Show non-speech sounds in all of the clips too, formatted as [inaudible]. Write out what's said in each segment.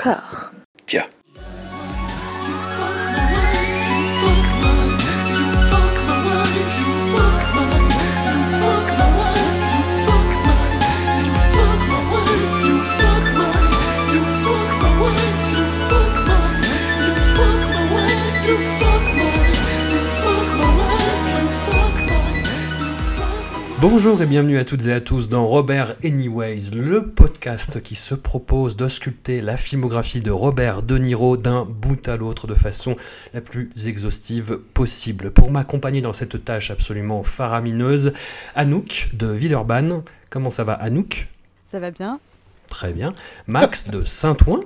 corps. Tiens. Bonjour et bienvenue à toutes et à tous dans Robert Anyways, le podcast qui se propose de sculpter la filmographie de Robert De Niro d'un bout à l'autre de façon la plus exhaustive possible. Pour m'accompagner dans cette tâche absolument faramineuse, Anouk de Villeurbanne. Comment ça va Anouk? Ça va bien Très bien. Max de Saint-Ouen.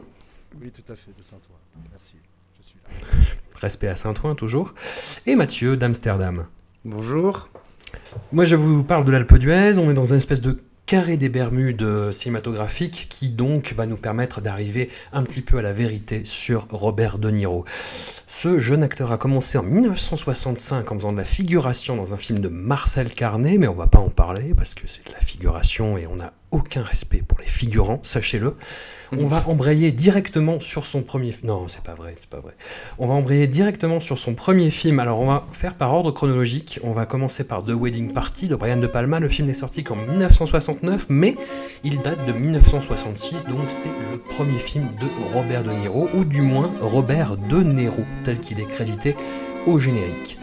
Oui, tout à fait, de Saint-Ouen. Merci, je suis là. Respect à Saint-Ouen toujours. Et Mathieu d'Amsterdam. Bonjour. Moi, je vous parle de l'Alpe d'Huez. On est dans une espèce de carré des Bermudes cinématographique qui donc va nous permettre d'arriver un petit peu à la vérité sur Robert De Niro. Ce jeune acteur a commencé en 1965 en faisant de la figuration dans un film de Marcel Carnet, mais on va pas en parler parce que c'est de la figuration et on n'a aucun respect pour les figurants, sachez-le. On va embrayer directement sur son premier film. Non, c'est pas vrai, c'est pas vrai. On va embrayer directement sur son premier film. Alors, on va faire par ordre chronologique. On va commencer par The Wedding Party de Brian De Palma. Le film n'est sorti qu'en 1969, mais il date de 1966, donc c'est le premier film de Robert De Niro, ou du moins Robert De Niro, tel qu'il est crédité au générique.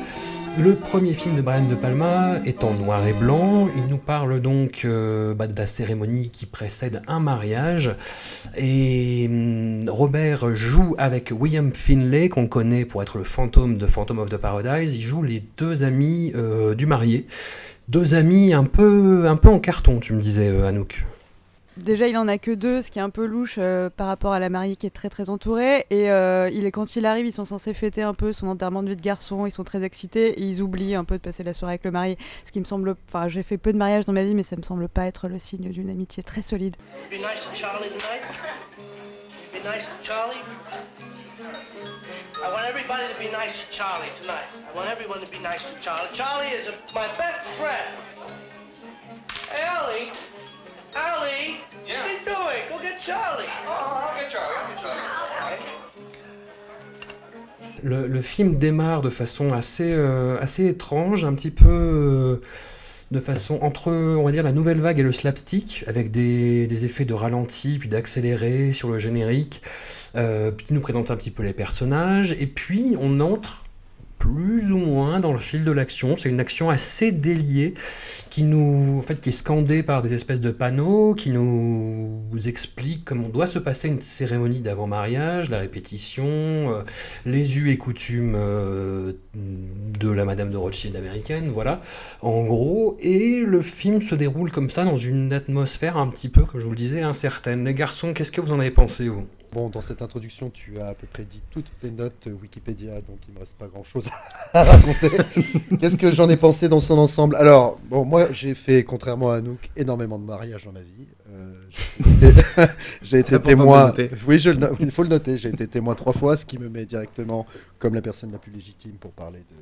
Le premier film de Brian De Palma est en noir et blanc. Il nous parle donc euh, bah, de la cérémonie qui précède un mariage. Et hum, Robert joue avec William Finlay, qu'on connaît pour être le fantôme de Phantom of the Paradise. Il joue les deux amis euh, du marié. Deux amis un peu, un peu en carton, tu me disais, euh, Anouk. Déjà, il en a que deux, ce qui est un peu louche euh, par rapport à la mariée qui est très très entourée. Et euh, il est, quand il arrive, ils sont censés fêter un peu son enterrement de vie de garçon. Ils sont très excités et ils oublient un peu de passer la soirée avec le marié. Ce qui me semble. Enfin, j'ai fait peu de mariages dans ma vie, mais ça me semble pas être le signe d'une amitié très solide. Ellie. Yeah. What are you doing? Go get Charlie. Oh, I'll get Charlie. I'll get Charlie. Le, le film démarre de façon assez, euh, assez étrange, un petit peu euh, de façon entre, on va dire, la nouvelle vague et le slapstick, avec des, des effets de ralenti, puis d'accéléré sur le générique, euh, puis il nous présente un petit peu les personnages, et puis on entre plus ou moins dans le fil de l'action. C'est une action assez déliée qui nous, fait, qui est scandée par des espèces de panneaux qui nous explique comment doit se passer une cérémonie d'avant-mariage, la répétition, euh, les us et coutumes euh, de la Madame de Rothschild américaine, voilà, en gros. Et le film se déroule comme ça dans une atmosphère un petit peu, comme je vous le disais, incertaine. Les garçons, qu'est-ce que vous en avez pensé, vous? Bon, dans cette introduction, tu as à peu près dit toutes les notes euh, Wikipédia, donc il me reste pas grand-chose [laughs] à raconter. Qu'est-ce que j'en ai pensé dans son ensemble? Alors, bon, moi, j'ai fait, contrairement à Anouk, énormément de mariages dans ma vie. Euh, j'ai été, [laughs] témoin. Oui, je le no- il faut le noter. J'ai été témoin trois fois, ce qui me met directement comme la personne la plus légitime pour parler de,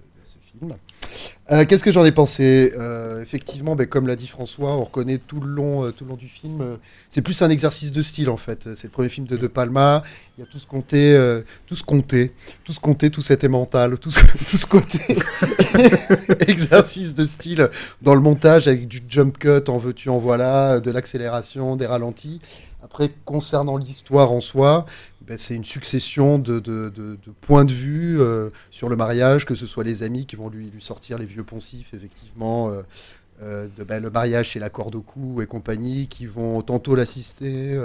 Euh, Qu'est-ce que j'en ai pensé Euh, Effectivement, ben, comme l'a dit François, on reconnaît tout le long, euh, tout le long du film. c'est plus un exercice de style en fait. C'est le premier film de De Palma. Il y a tout ce compté, euh, tout ce compté, tout ce tout cet mental, tout ce, [laughs] tout ce côté [laughs] exercice de style dans le montage avec du jump cut, en veux-tu, en voilà, de l'accélération, des ralentis. Après, concernant l'histoire en soi, ben, c'est une succession de, points de vue euh, sur le mariage, que ce soit les amis qui vont lui, sortir les vieux poncifs, effectivement, euh, euh, de, ben, le mariage chez la corde au cou et compagnie, qui vont tantôt l'assister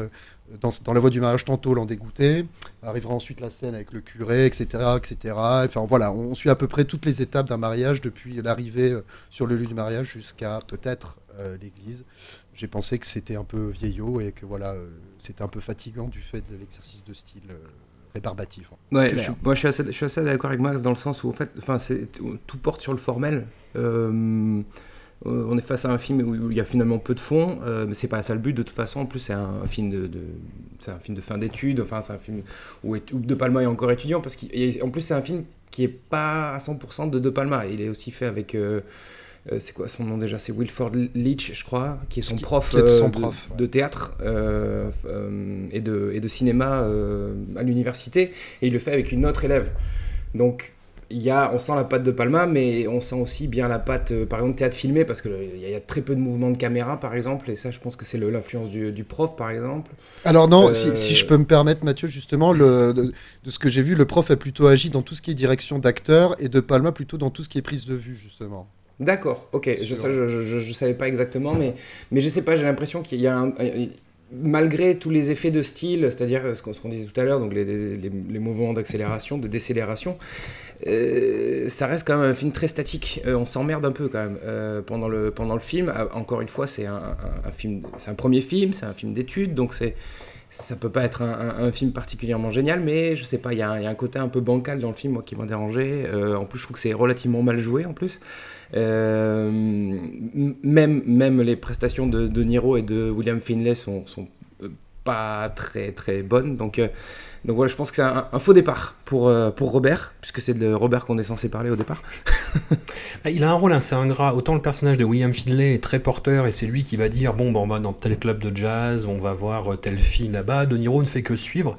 dans, la voie du mariage, tantôt l'en dégoûter. Arrivera ensuite la scène avec le curé, etc., etc. Enfin voilà, on suit à peu près toutes les étapes d'un mariage depuis l'arrivée sur le lieu du mariage jusqu'à peut-être l'église. J'ai pensé que c'était un peu vieillot et que voilà, euh, c'était un peu fatigant du fait de l'exercice de style euh, rébarbatif. Ouais, Clair. je suis- moi je suis assez, d'accord avec Max dans le sens où en fait, enfin, tout, porte sur le formel. Euh, on est face à un film où, il y a finalement peu de fond, euh, mais c'est pas ça le but de toute façon. En plus, c'est un, film de, de- c'est un film de fin d'études. Enfin, c'est un film où, est- où De Palma est encore étudiant parce qu'en plus c'est un film qui est pas à 100% de De Palma. Il est aussi fait avec euh, euh, c'est quoi son nom déjà? C'est Wilford Leach, je crois, qui est son prof, qui est son euh, prof, de, de théâtre euh, et, de, et de cinéma à l'université, et il le fait avec une autre élève. Donc il y a, on sent la patte de Palma, mais on sent aussi bien la patte, euh, par exemple, théâtre filmé, parce qu'il y, a- il y a très peu de mouvements de caméra, par exemple, et ça, je pense que c'est l'influence du, du prof, par exemple. Alors non, Euh, si, si je peux me permettre, Mathieu, justement, le, de, de ce que j'ai vu, le prof a plutôt agi dans tout ce qui est direction d'acteur et de Palma plutôt dans tout ce qui est prise de vue, justement. D'accord, ok, je, Sur- ça, je, je, je- je savais pas exactement, mais, mais je sais pas, j'ai l'impression qu'il y a un, malgré tous les effets de style, c'est-à-dire ce qu'on disait tout à l'heure, donc les, les, les- les mouvements d'accélération, de décélération, euh, ça reste quand même un film très statique. Euh, on s'emmerde un peu quand même euh, pendant, le, pendant le film. Ah, Encore une fois, c'est un, un- un film, c'est un premier film, c'est un film d'études, donc c'est ça peut pas être un, film particulièrement génial, mais je sais pas, il y, a un- côté un peu bancal dans le film moi, qui m'a dérangé. Euh, en plus, je trouve que c'est relativement mal joué en plus. Euh, même, même les prestations de, Niro et de William Finlay sont, pas très très bonnes. Donc, euh, donc voilà, je pense que c'est un, un faux départ pour, euh, pour Robert, puisque c'est de Robert qu'on est censé parler au départ. [laughs] Ah, Il a un rôle assez ingrat. Autant le personnage de William Finlay est très porteur et c'est lui qui va dire bon, ben, on va dans tel club de jazz, on va voir euh, telle fille là-bas. De Niro ne fait que suivre.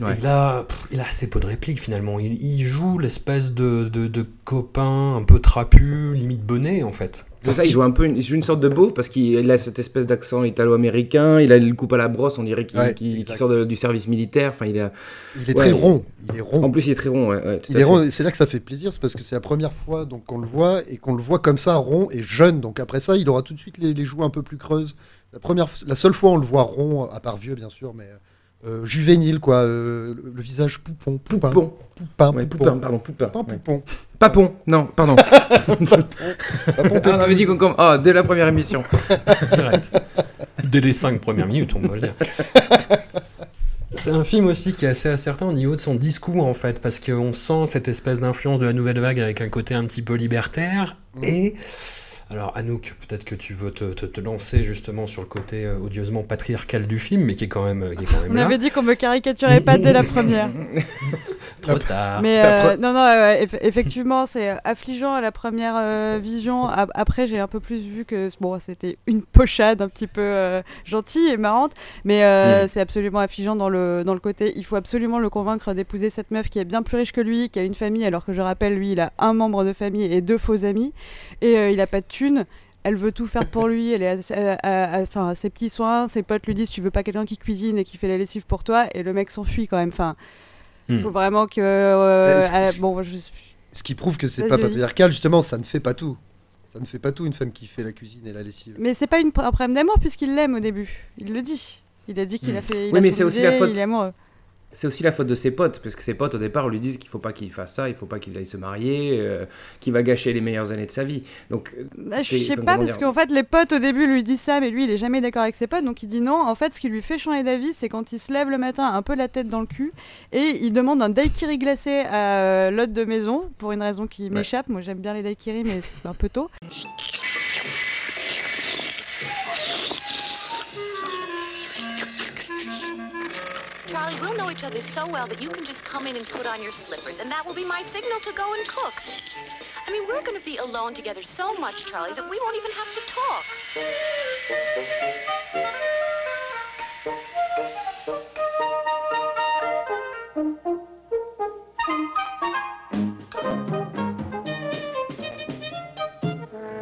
Ouais. Et il, a, pff, il a assez peu de répliques finalement. Il, il joue l'espèce de, de, de copain un peu trapu, limite bonnet en fait. C'est ça, il joue un peu une, il joue une sorte de beauf parce qu'il a cette espèce d'accent italo-américain, il a le coupe à la brosse, on dirait qu'il Ouais, sort de- du service militaire. Enfin, il a, Il est Ouais. très rond. Il est rond. en plus, il est très rond. Ouais, Il est rond, c'est là que ça fait plaisir, c'est parce que c'est la première fois donc qu'on le voit et qu'on le voit comme ça rond et jeune. Donc après ça, il aura tout de suite les, les joues un peu plus creuses. La première, la seule fois on le voit rond, à part vieux bien sûr, mais euh, juvénile quoi, euh, le, le visage poupon, poupin, Poupon. poupin, Ouais, poupon, poupin, pardon, poupin. Ouais. poupon. Papon, non, pardon. [laughs] Papon, Ah, on avait dit qu'on comm- Ah, dès la première émission. [laughs] Direct. Dès les cinq premières minutes, on va le dire. C'est un film aussi qui est assez incertain au niveau de son discours en fait, parce qu'on sent cette espèce d'influence de la nouvelle vague avec un côté un petit peu libertaire. Mm. Et alors Anouk, peut-être que tu veux te, te- te lancer justement sur le côté euh, odieusement patriarcal du film, mais qui est quand même, euh, qui est quand même On là. avait dit qu'on me caricaturait pas dès la première. [laughs] Trop tard. Mais euh, non, non, eff- effectivement, c'est affligeant à la première euh, vision. A- Après, j'ai un peu plus vu que bon, c'était une pochade un petit peu euh, gentille et marrante, mais euh, Mm. c'est absolument affligeant dans le dans le côté. Il faut absolument le convaincre d'épouser cette meuf qui est bien plus riche que lui, qui a une famille, alors que je rappelle, lui, il a un membre de famille et deux faux amis, et euh, il a pas de thunes. Elle veut tout faire pour lui, elle est à, à- à- enfin, à ses petits soins, ses potes lui disent tu veux pas quelqu'un qui cuisine et qui fait la lessive pour toi, et le mec s'enfuit quand même. Enfin, il Hmm. faut vraiment que. euh, euh, bon, je, Ce qui prouve que c'est pas patriarcal, justement, ça ne fait pas tout. Ça ne fait pas tout une femme qui fait la cuisine et la lessive. Mais c'est pas une, un problème d'amour puisqu'il l'aime au début. Il le dit. Il a dit qu'il Hmm. a fait. Il Oui, a mais c'est aussi la faute- Il est amoureux. C'est aussi la faute de ses potes, parce que ses potes au départ lui disent qu'il faut pas qu'il fasse ça, il faut pas qu'il aille se marier, euh, qu'il va gâcher les meilleures années de sa vie. Donc, euh, Bah, je sais pas parce qu'en fait les potes au début lui disent ça mais lui il est jamais d'accord avec ses potes donc il dit non. En fait ce qui lui fait changer d'avis c'est quand il se lève le matin un peu la tête dans le cul et il demande un daiquiri glacé à euh, l'hôte de maison pour une raison qui m'échappe. Moi j'aime bien les daiquiris mais c'est un peu tôt. Charlie, we'll know each other so well that you can just come in and put on your slippers, and that will be my signal to go and cook. I mean, we're going to be alone together so much, Charlie, that we won't even have to talk.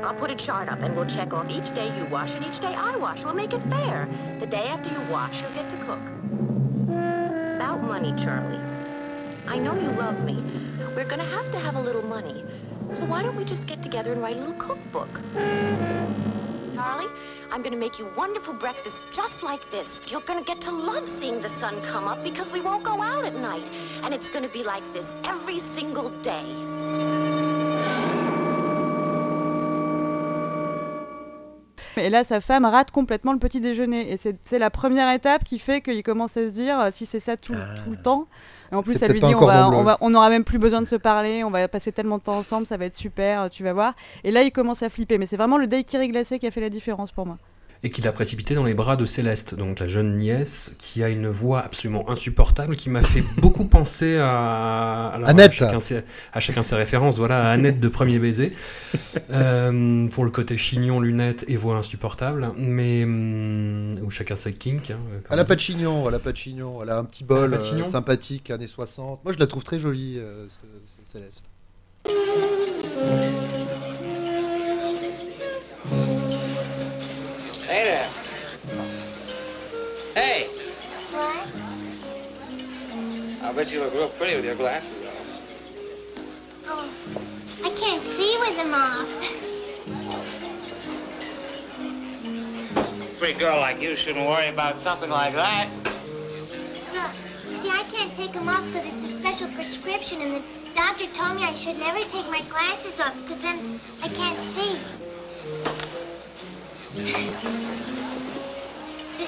I'll put a chart up and we'll check off each day you wash and each day I wash. We'll make it fair. The day after you wash, you'll get to cook. Money, Charlie. I know you love me. We're gonna have to have a little money. So why don't we just get together and write a little cookbook? Charlie, I'm gonna make you wonderful breakfast just like this. You're gonna get to love seeing the sun come up because we won't go out at night. And it's gonna be like this every single day. Et là sa femme rate complètement le petit déjeuner et c'est la première étape qui fait qu'il commence à se dire euh, si c'est ça tout, Ah. tout le temps. Et en plus elle lui dit on va, on on même plus besoin de se parler, on va passer tellement de temps ensemble, ça va être super, tu vas voir. Et là il commence à flipper mais c'est vraiment le daiquiri glacé qui a fait la différence pour moi. Et qui l'a précipité dans les bras de Céleste, donc la jeune nièce, qui a une voix absolument insupportable, qui m'a fait [laughs] beaucoup penser à, alors, Annette. à, chacun ses, à chacun ses références, voilà, à Annette de Premier Baiser, [laughs] Euh, pour le côté chignon, lunettes et voix insupportable, mais hum, ou chacun ses kinks. hein, comme Elle a on pas de chignon, elle a pas de chignon, elle a un petit bol euh, sympathique, années 60. Moi je la trouve très jolie, euh, ce- ce Céleste. Hey there. Hey, What? I bet you look real pretty with your glasses on. Oh, I can't see with them off. Pretty girl like you shouldn't worry about something like that. Look, see, I can't take them off because it's a special prescription, and the doctor told me I should never take my glasses off because then I can't see. This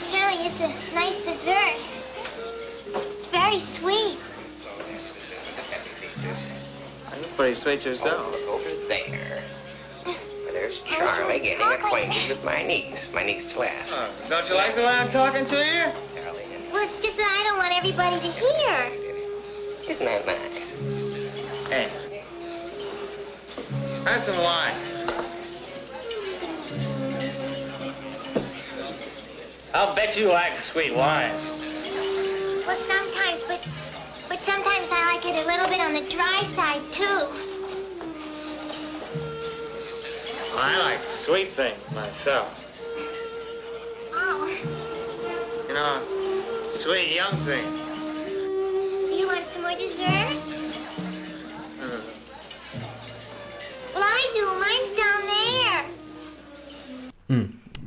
certainly is a nice dessert. It's very sweet. You're pretty sweet yourself. Look over there. Uh, There's Charlie getting acquainted with my niece, my niece Celeste. Oh, uh, don't you like the way I'm talking to you? Charlie Well, it's just that I don't want everybody to hear. isn't that nice? Hey. Have some wine. I'll bet you like sweet wine. Well, sometimes, but but sometimes I like it a little bit on the dry side too. I like sweet things myself. Oh, You know, sweet young things. you want some more dessert? Hmm. Well, I do. Mine's down there.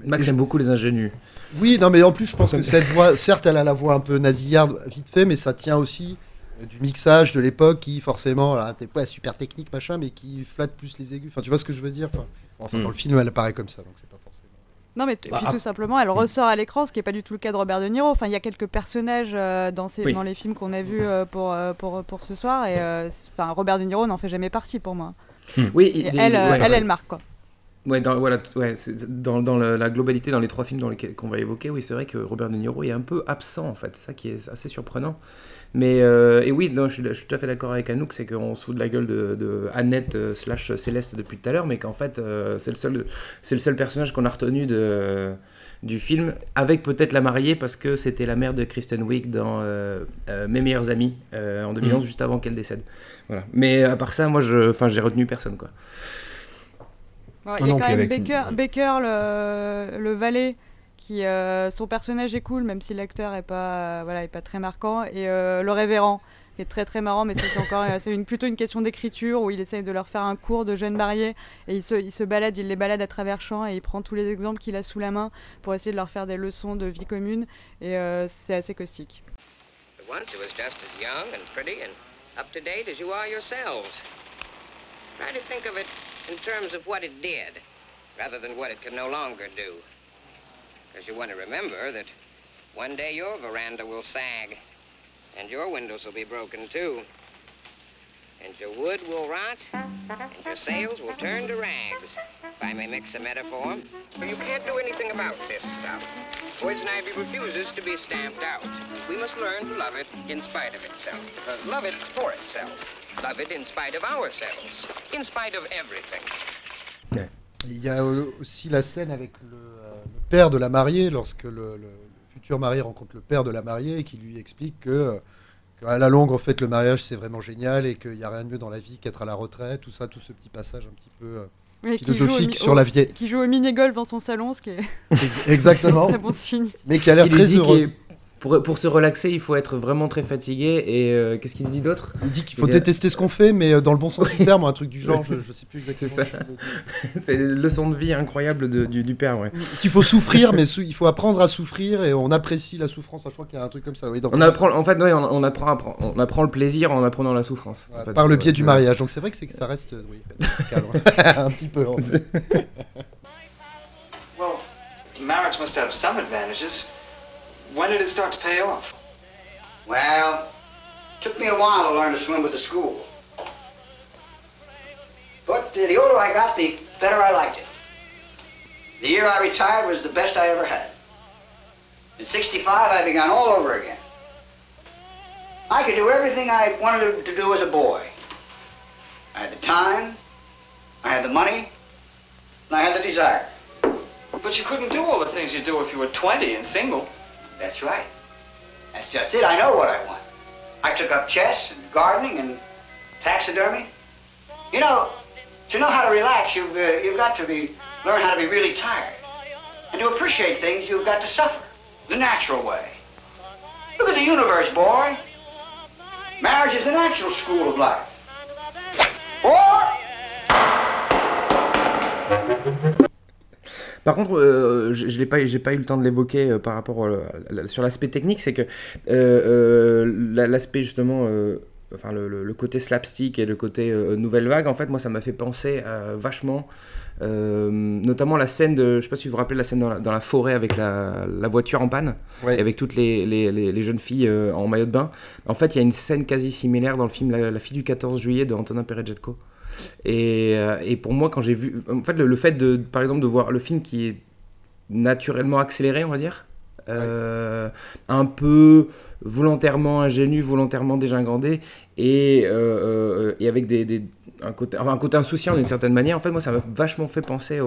Max aime beaucoup les ingénus. Oui, non mais en plus je pense que cette voix, certes elle a la voix un peu nasillarde vite fait, mais ça tient aussi euh, du mixage de l'époque qui forcément, t'es pas super technique machin, mais qui flatte plus les aigus. Enfin tu vois ce que je veux dire enfin, enfin, Hmm. dans le film elle apparaît comme ça, donc c'est pas forcément. Non, mais Bah, puis tout simplement, elle ressort à l'écran, ce qui n'est pas du tout le cas de Robert De Niro. Enfin, il y a quelques personnages euh, dans, ces, Oui. dans les films qu'on a vus euh, pour, euh, pour, pour ce soir, et euh, enfin, Robert De Niro n'en fait jamais partie pour moi. Oui, Et elle, il- ouais, elle, elle marque quoi. Ouais, dans, voilà, ouais, dans, dans le- la globalité, dans les trois films qu'on va évoquer, oui, c'est vrai que Robert De Niro est un peu absent, en fait. C'est ça qui est assez surprenant. Mais, euh, et oui, non, je, suis, je suis tout à fait d'accord avec Anouk, c'est qu'on se fout de la gueule de, de Annette euh, slash Céleste depuis tout à l'heure, mais qu'en fait, euh, c'est le, seul- c'est le seul personnage qu'on a retenu de, du film, avec peut-être la mariée, parce que c'était la mère de Kristen Wiig dans Mes meilleurs amis, en 2011, Mhm. juste avant qu'elle décède. Voilà. Mais à part ça, moi, j'ai retenu personne, quoi. Ouais, il y a quand même Baker, Baker, le, le valet, qui euh, son personnage est cool, même si l'acteur est pas, euh, voilà, est pas très marquant, et euh, le révérend, qui est très très marrant, mais ça, c'est encore c'est une, plutôt une question d'écriture où il essaye de leur faire un cours de jeunes mariés et il se, il se balade, il les balade à travers champs et il prend tous les exemples qu'il a sous la main pour essayer de leur faire des leçons de vie commune et euh, c'est assez caustique. But once it was just as young and pretty and up to date as you are yourselves. Try to think of it in terms of what it did, rather than what it can no longer do. Because you want to remember that one day your veranda will sag, and your windows will be broken too. And your wood will rot, and your sails will turn to rags, if I may mix a metaphor. But you can't do anything about this stuff. Poison ivy refuses to be stamped out. We must learn to love it in spite of itself. Uh, love it for itself. Love it in spite of ourselves. In spite of everything. Il y a euh, aussi la scène avec le, euh, le père de la mariée, lorsque le, le- le futur marié rencontre le père de la mariée et qui lui explique que, euh, qu'à la longue, en fait, le mariage c'est vraiment génial et qu'il n'y a rien de mieux dans la vie qu'être à la retraite, tout ça, tout ce petit passage un petit peu euh, qui au philosophique sur la vieille. Qui joue au mini-golf dans son salon, ce qui est Exactement, [laughs] un très bon signe. mais qui a l'air très heureux. Pour, pour se relaxer, il faut être vraiment très fatigué. Et euh, qu'est-ce qu'il nous dit d'autre Il dit qu'il faut Il est- détester ce qu'on fait, mais euh, dans le bon sens du terme, un truc du genre, [laughs] je, je sais plus exactement. C'est ça. je. [laughs] C'est une leçon de vie incroyable de- du, du père, ouais. Qu'il faut souffrir, mais sou- il faut apprendre à souffrir et on apprécie la souffrance. Je crois qu'il y a un truc comme ça. Oui, donc, On apprend, en fait, ouais, on, on apprend, apprend- on apprend le plaisir en apprenant la souffrance. Ouais, en fait. par le biais du mariage. Donc c'est vrai que, c'est que ça reste euh, oui, calme. [laughs] un petit peu. en fait. Well, marriage must have some advantages. When did it start to pay off? Well, took me a while to learn to swim with the school. But the older I got, the better I liked it. The year I retired was the best I ever had. In 65, I began all over again. I could do everything I wanted to do as a boy. I had the time, I had the money, and I had the desire. But you couldn't do all the things you do if you were 20 and single. That's right. That's just it. I know what I want. I took up chess and gardening and taxidermy. You know, to know how to relax, you've, uh, you've got to be learn how to be really tired. And to appreciate things, you've got to suffer the natural way. Look at the universe, boy. Marriage is the natural school of life. Par contre, euh, je, l'ai pas, j'ai pas eu le temps de l'évoquer euh, par rapport euh, sur l'aspect technique, c'est que la- l'aspect justement, enfin le, le- le côté slapstick et le côté euh, nouvelle vague, en fait, moi, ça m'a fait penser euh, vachement, euh, notamment la scène de, je sais pas si vous vous rappelez la scène dans la, dans la forêt avec la, la voiture en panne, Ouais. et avec toutes les, les- les- les jeunes filles en maillot de bain. En fait, il y a une scène quasi similaire dans le film La, La fille du 14 juillet de Antonin Perejetko. Et, euh, et pour moi, quand j'ai vu. En fait, le, fait de, par exemple, de voir le film qui est naturellement accéléré, on va dire, euh, un peu volontairement ingénu, volontairement dégingandé, et, euh, et avec des, un, côté, insouciant d'une certaine manière, en fait, moi, ça m'a vachement fait penser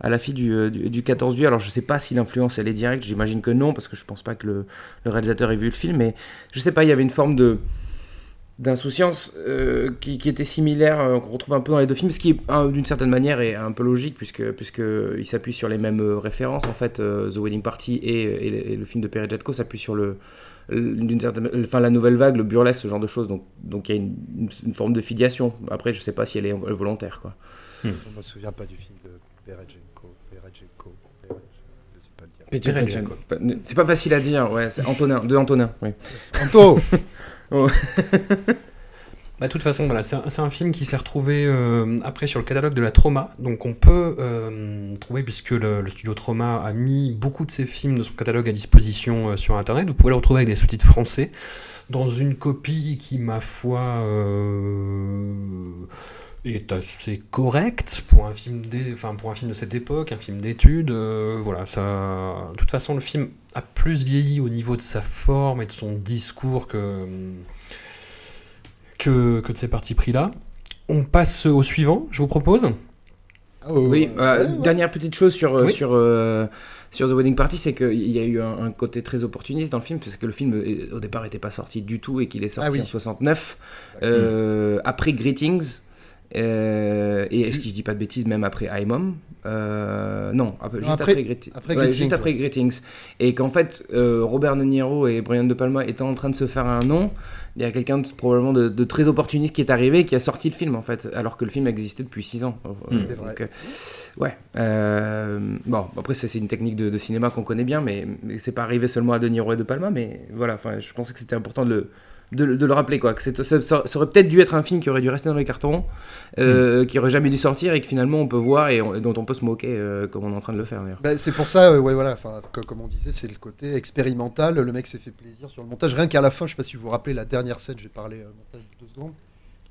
à la fille du, du, du 14 juillet. Alors, je sais pas si l'influence, elle est directe, j'imagine que non, parce que je pense pas que le, le réalisateur ait vu le film, mais je sais pas, il y avait une forme de d'insouciance euh, qui, qui était similaire euh, qu'on retrouve un peu dans les deux films ce qui hein, d'une certaine manière est un peu logique puisque puisque il s'appuie sur les mêmes euh, références. En fait euh, The Wedding Party et, et le- et le film de Perry Jetko s'appuie sur le d'une certaine enfin la nouvelle vague le burlesque ce genre de choses. Donc donc il y a une, une- une forme de filiation. Après je sais pas si elle est volontaire quoi. Je me souviens pas du film de. Perry Jetko. c'est pas facile à dire ouais c'est Antonin de Antonin oui. Anto [laughs] [laughs] Bah, de toute façon, voilà, c'est un, film qui s'est retrouvé euh, après sur le catalogue de la Trauma. Donc on peut euh, trouver, puisque le, studio Trauma a mis beaucoup de ses films de son catalogue à disposition euh, sur Internet, vous pouvez le retrouver avec des sous-titres français, dans une copie qui, ma foi, est assez correcte pour un film, pour un film de cette époque, un film d'études. voilà, ça... De toute façon, le film a plus vieilli au niveau de sa forme et de son discours que que, que de ces partis pris-là. On passe au suivant, je vous propose. Ouais, Oui, euh, ouais, ouais. dernière petite chose sur, euh, Oui. sur, euh, sur The Wedding Party, c'est qu'il y a eu un, un côté très opportuniste dans le film, parce que le film euh, au départ n'était pas sorti du tout et qu'il est sorti Ah oui. en 69, euh, après Greetings, euh, et si je dis pas de bêtises, même après I'm Home. Euh, non, après- juste après- après, Greeti- après ouais, Greetings, juste après ouais. Greetings. Et qu'en fait, euh, Robert De Niro et Brian De Palma étant en train de se faire un nom, il y a quelqu'un de- probablement de, de très opportuniste qui est arrivé et qui a sorti le film en fait, alors que le film existait depuis 6 ans. C'est donc, vrai. euh, ouais. euh, bon, après c'est une technique de, de cinéma qu'on connaît bien, mais, mais c'est pas arrivé seulement à De Niro et De Palma, mais voilà. Enfin, je pensais que c'était important de le de, le- de le rappeler quoi. Que c'est- ça, ça- ça aurait peut-être dû être un film qui aurait dû rester dans les cartons, euh, qui aurait jamais dû sortir et que finalement on peut voir et, on- et dont on peut se moquer euh, comme on est en train de le faire d'ailleurs. Bah, c'est pour ça, euh, ouais, voilà, enfin, co- comme on disait, c'est le côté expérimental. Le mec s'est fait plaisir sur le montage. Rien qu'à la fin, je sais pas si vous vous rappelez la dernière scène, j'ai parlé euh, montage de deux secondes.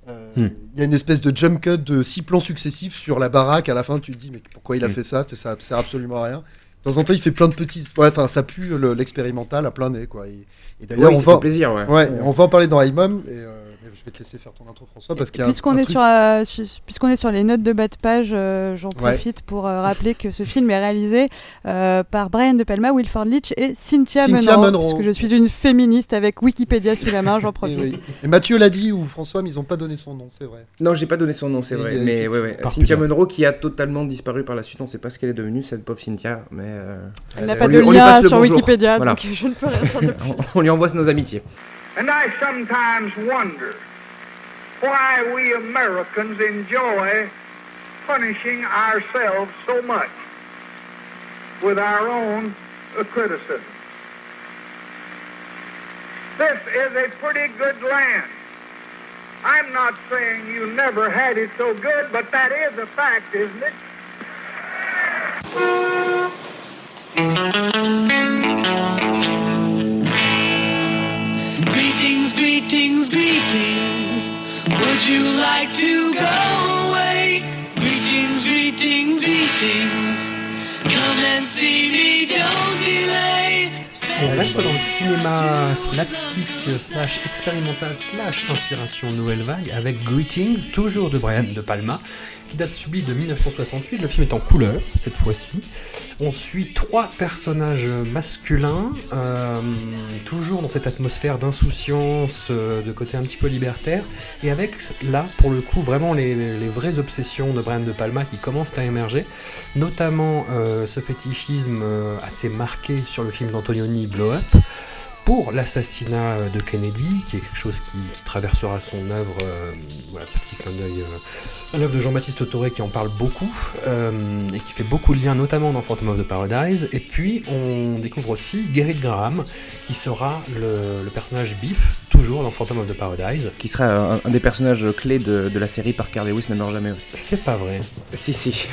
Euh, Il Hmm. y a une espèce de jump cut de six plans successifs sur la baraque. À la fin, tu te dis, mais pourquoi il a Hmm. fait ça? Sais, Ça sert absolument à rien. De temps en temps, il fait plein de petits. ouais, Enfin, ça pue le- l'expérimental à plein nez, quoi. Et, et d'ailleurs, Ouais, on va. fait plaisir, ouais. Ouais, on va en parler dans Haimom. Et euh, je vais te laisser faire ton intro, François, parce qu'il y a un- Puisqu'on un est, truc- sur, euh, su- puisqu'on est sur les notes de bas de page, euh, j'en Ouais. profite pour euh, rappeler que ce film est réalisé euh, par Brian De Palma, Wilford Leach et Cynthia, Cynthia Munro, Munro. Puisque je suis une féministe avec Wikipédia sous la main, j'en [laughs] Et, profite. oui. Et Mathieu l'a dit, ou François, mais ils n'ont pas donné son nom, c'est vrai. Non, j'ai pas donné son nom, c'est Et vrai. Mais ouais, ouais. Cynthia. Munro qui a totalement disparu par la suite. On sait pas ce qu'elle est devenue, cette pauvre Cynthia. Mais euh, Elle n'a pas de lien sur. Wikipédia, donc je ne peux rien faire [laughs] on lui envoie nos amitiés. And I sometimes wonder why we Americans enjoy punishing ourselves so much with our own criticism. This is a pretty good land. I'm not saying you never had it so good, but that is a fact, isn't it? Greetings, greetings. Would you like to go away? Greetings, greetings, greetings. and see me, don't delay. On reste dans le cinéma slapstick slash expérimental slash inspiration nouvelle vague avec Greetings, toujours de Brian De Palma, date celui de 1968. Le film est en couleur cette fois-ci. On suit trois personnages masculins, euh, toujours dans cette atmosphère d'insouciance, euh, de côté un petit peu libertaire, et avec là pour le coup vraiment les, vraies obsessions de Brian De Palma qui commencent à émerger, notamment euh, ce fétichisme assez marqué sur le film d'Antonioni Blow Up pour l'assassinat euh, de Kennedy, qui est quelque chose qui, qui traversera son œuvre, euh, voilà, petit clin d'œil euh, à l'œuvre de Jean-Baptiste Autoré qui en parle beaucoup, euh, et qui fait beaucoup de liens, notamment dans Phantom of the Paradise. Et puis on découvre aussi Gerrit Graham, qui sera le, le personnage Biff, toujours dans Phantom of the Paradise. Qui sera un, un des personnages clés de, de la série Parker Lewis ne meurt jamais aussi. C'est pas vrai. Si, si.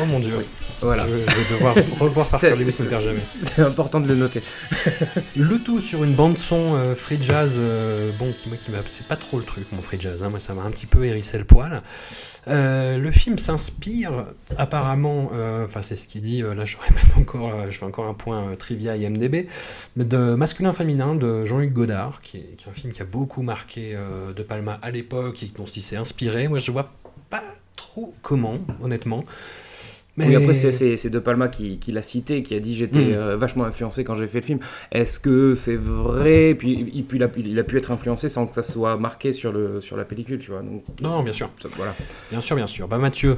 oh mon dieu. Voilà. Je, je vais devoir revoir Parker Lewis ne meurt jamais. C'est important de le noter. Le tout sur une bande son euh, free jazz, euh, bon, qui qui c'est pas trop le truc mon free jazz, hein, moi ça m'a un petit peu hérissé le poil. Euh, le film s'inspire apparemment, enfin c'est ce qu'il dit, là je répète [laughs] encore, fais encore un point trivia IMDB, de Masculin Féminin de Jean-Luc Godard, qui est, qui est un film qui a beaucoup marqué De Palma à l'époque et dont il s'est inspiré. Moi je vois pas trop comment, honnêtement. Oui, après, c'est- De Palma qui, qui l'a cité, qui a dit j'étais Mm. euh, vachement influencé quand j'ai fait le film. Est-ce que c'est vrai? Puis, il, puis il, a, il a pu être influencé sans que ça soit marqué sur, le, sur la pellicule, tu vois. Donc, Non, bien sûr. ça- voilà. Bien sûr, bien sûr. Bah Mathieu,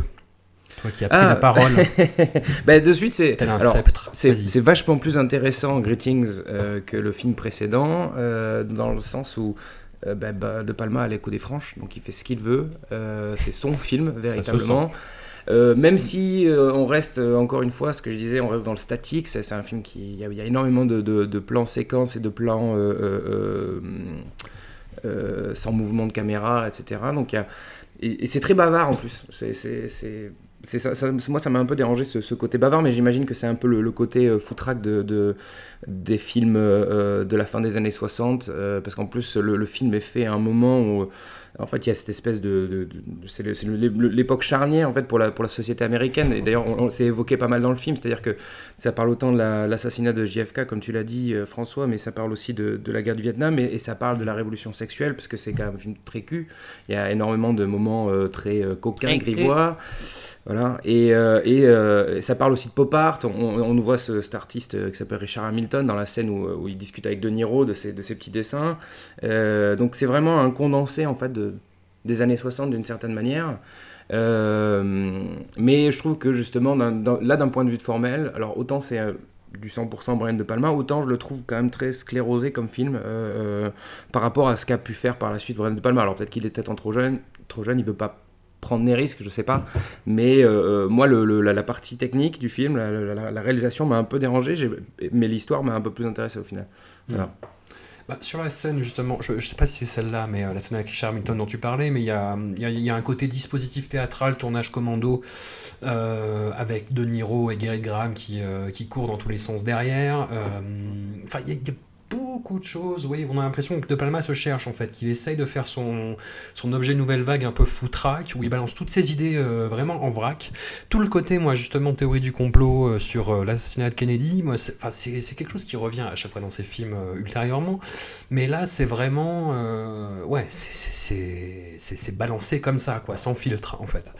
toi qui as pris Ah. la parole. [laughs] bah, de suite, c'est c'est vachement plus intéressant Greetings euh, que le film précédent, euh, dans le sens où euh, bah, bah, De Palma a l'écho des franches, donc il fait ce qu'il veut. Euh, c'est son film véritablement. Euh, même si euh, on reste euh, encore une fois, ce que je disais, on reste dans le statique. C'est un film qui il y, a- énormément de, plans séquences et de plans sans mouvement de caméra, etc. Donc et, c'est très bavard en plus. Moi, ça m'a un peu dérangé ce, côté bavard, mais j'imagine que c'est un peu le, côté euh, foutraque de, de- des films de la fin des années 60, euh, parce qu'en plus, le film est fait à un moment où, en fait, il y a cette espèce de. de- de- c'est, l'époque charnière, en fait, pour la, pour la société américaine, et d'ailleurs, on, on s'est évoqué pas mal dans le film, c'est-à-dire que ça parle autant de la- l'assassinat de JFK, comme tu l'as dit, euh, François, mais ça parle aussi de, de la guerre du Vietnam, et, et ça parle de la révolution sexuelle, parce que c'est quand même un film très cul. Il y a énormément de moments euh, très euh, coquins, grivois. Euh, euh, et ça parle aussi de pop art. On, nous voit ce, cet artiste euh, qui s'appelle Richard Hamilton dans la scène où, où il discute avec De Niro de ses, petits dessins. Donc c'est vraiment un condensé en fait de, des années 60 d'une certaine manière. Mais je trouve que justement, là d'un point de vue de formel, alors autant c'est du 100% Brian De Palma, autant je le trouve quand même très sclérosé comme film par rapport à ce qu'a pu faire par la suite Brian De Palma. Alors peut-être qu'il est peut-être trop jeune, trop jeune, il veut pas prendre des risques, je sais pas. Mais euh, moi, le, le- la, la partie technique du film, la, la- la réalisation m'a un peu dérangé, mais l'histoire m'a un peu plus intéressé au final. Voilà. Bah, sur la scène, justement, je, je sais pas si c'est celle-là, mais euh, la scène avec Richard Hamilton dont tu parlais, mais il y a, y, a, y a un côté dispositif théâtral, tournage commando, euh, avec De Niro et Gary Graham qui, euh, qui courent dans tous les sens derrière. Euh, Enfin, il y, a- il y a beaucoup de choses, oui, on a l'impression que De Palma se cherche, en fait, qu'il essaye de faire son, son objet nouvelle vague un peu foutraque, où il balance toutes ses idées euh, vraiment en vrac. Tout le côté, moi, justement, théorie du complot euh, sur euh, l'assassinat de Kennedy, moi, c'est quelque chose qui revient à chaque fois dans ses films ultérieurement. Mais là, c'est vraiment. ouais, c'est c'est- c'est balancé comme ça, quoi, sans filtre, en fait.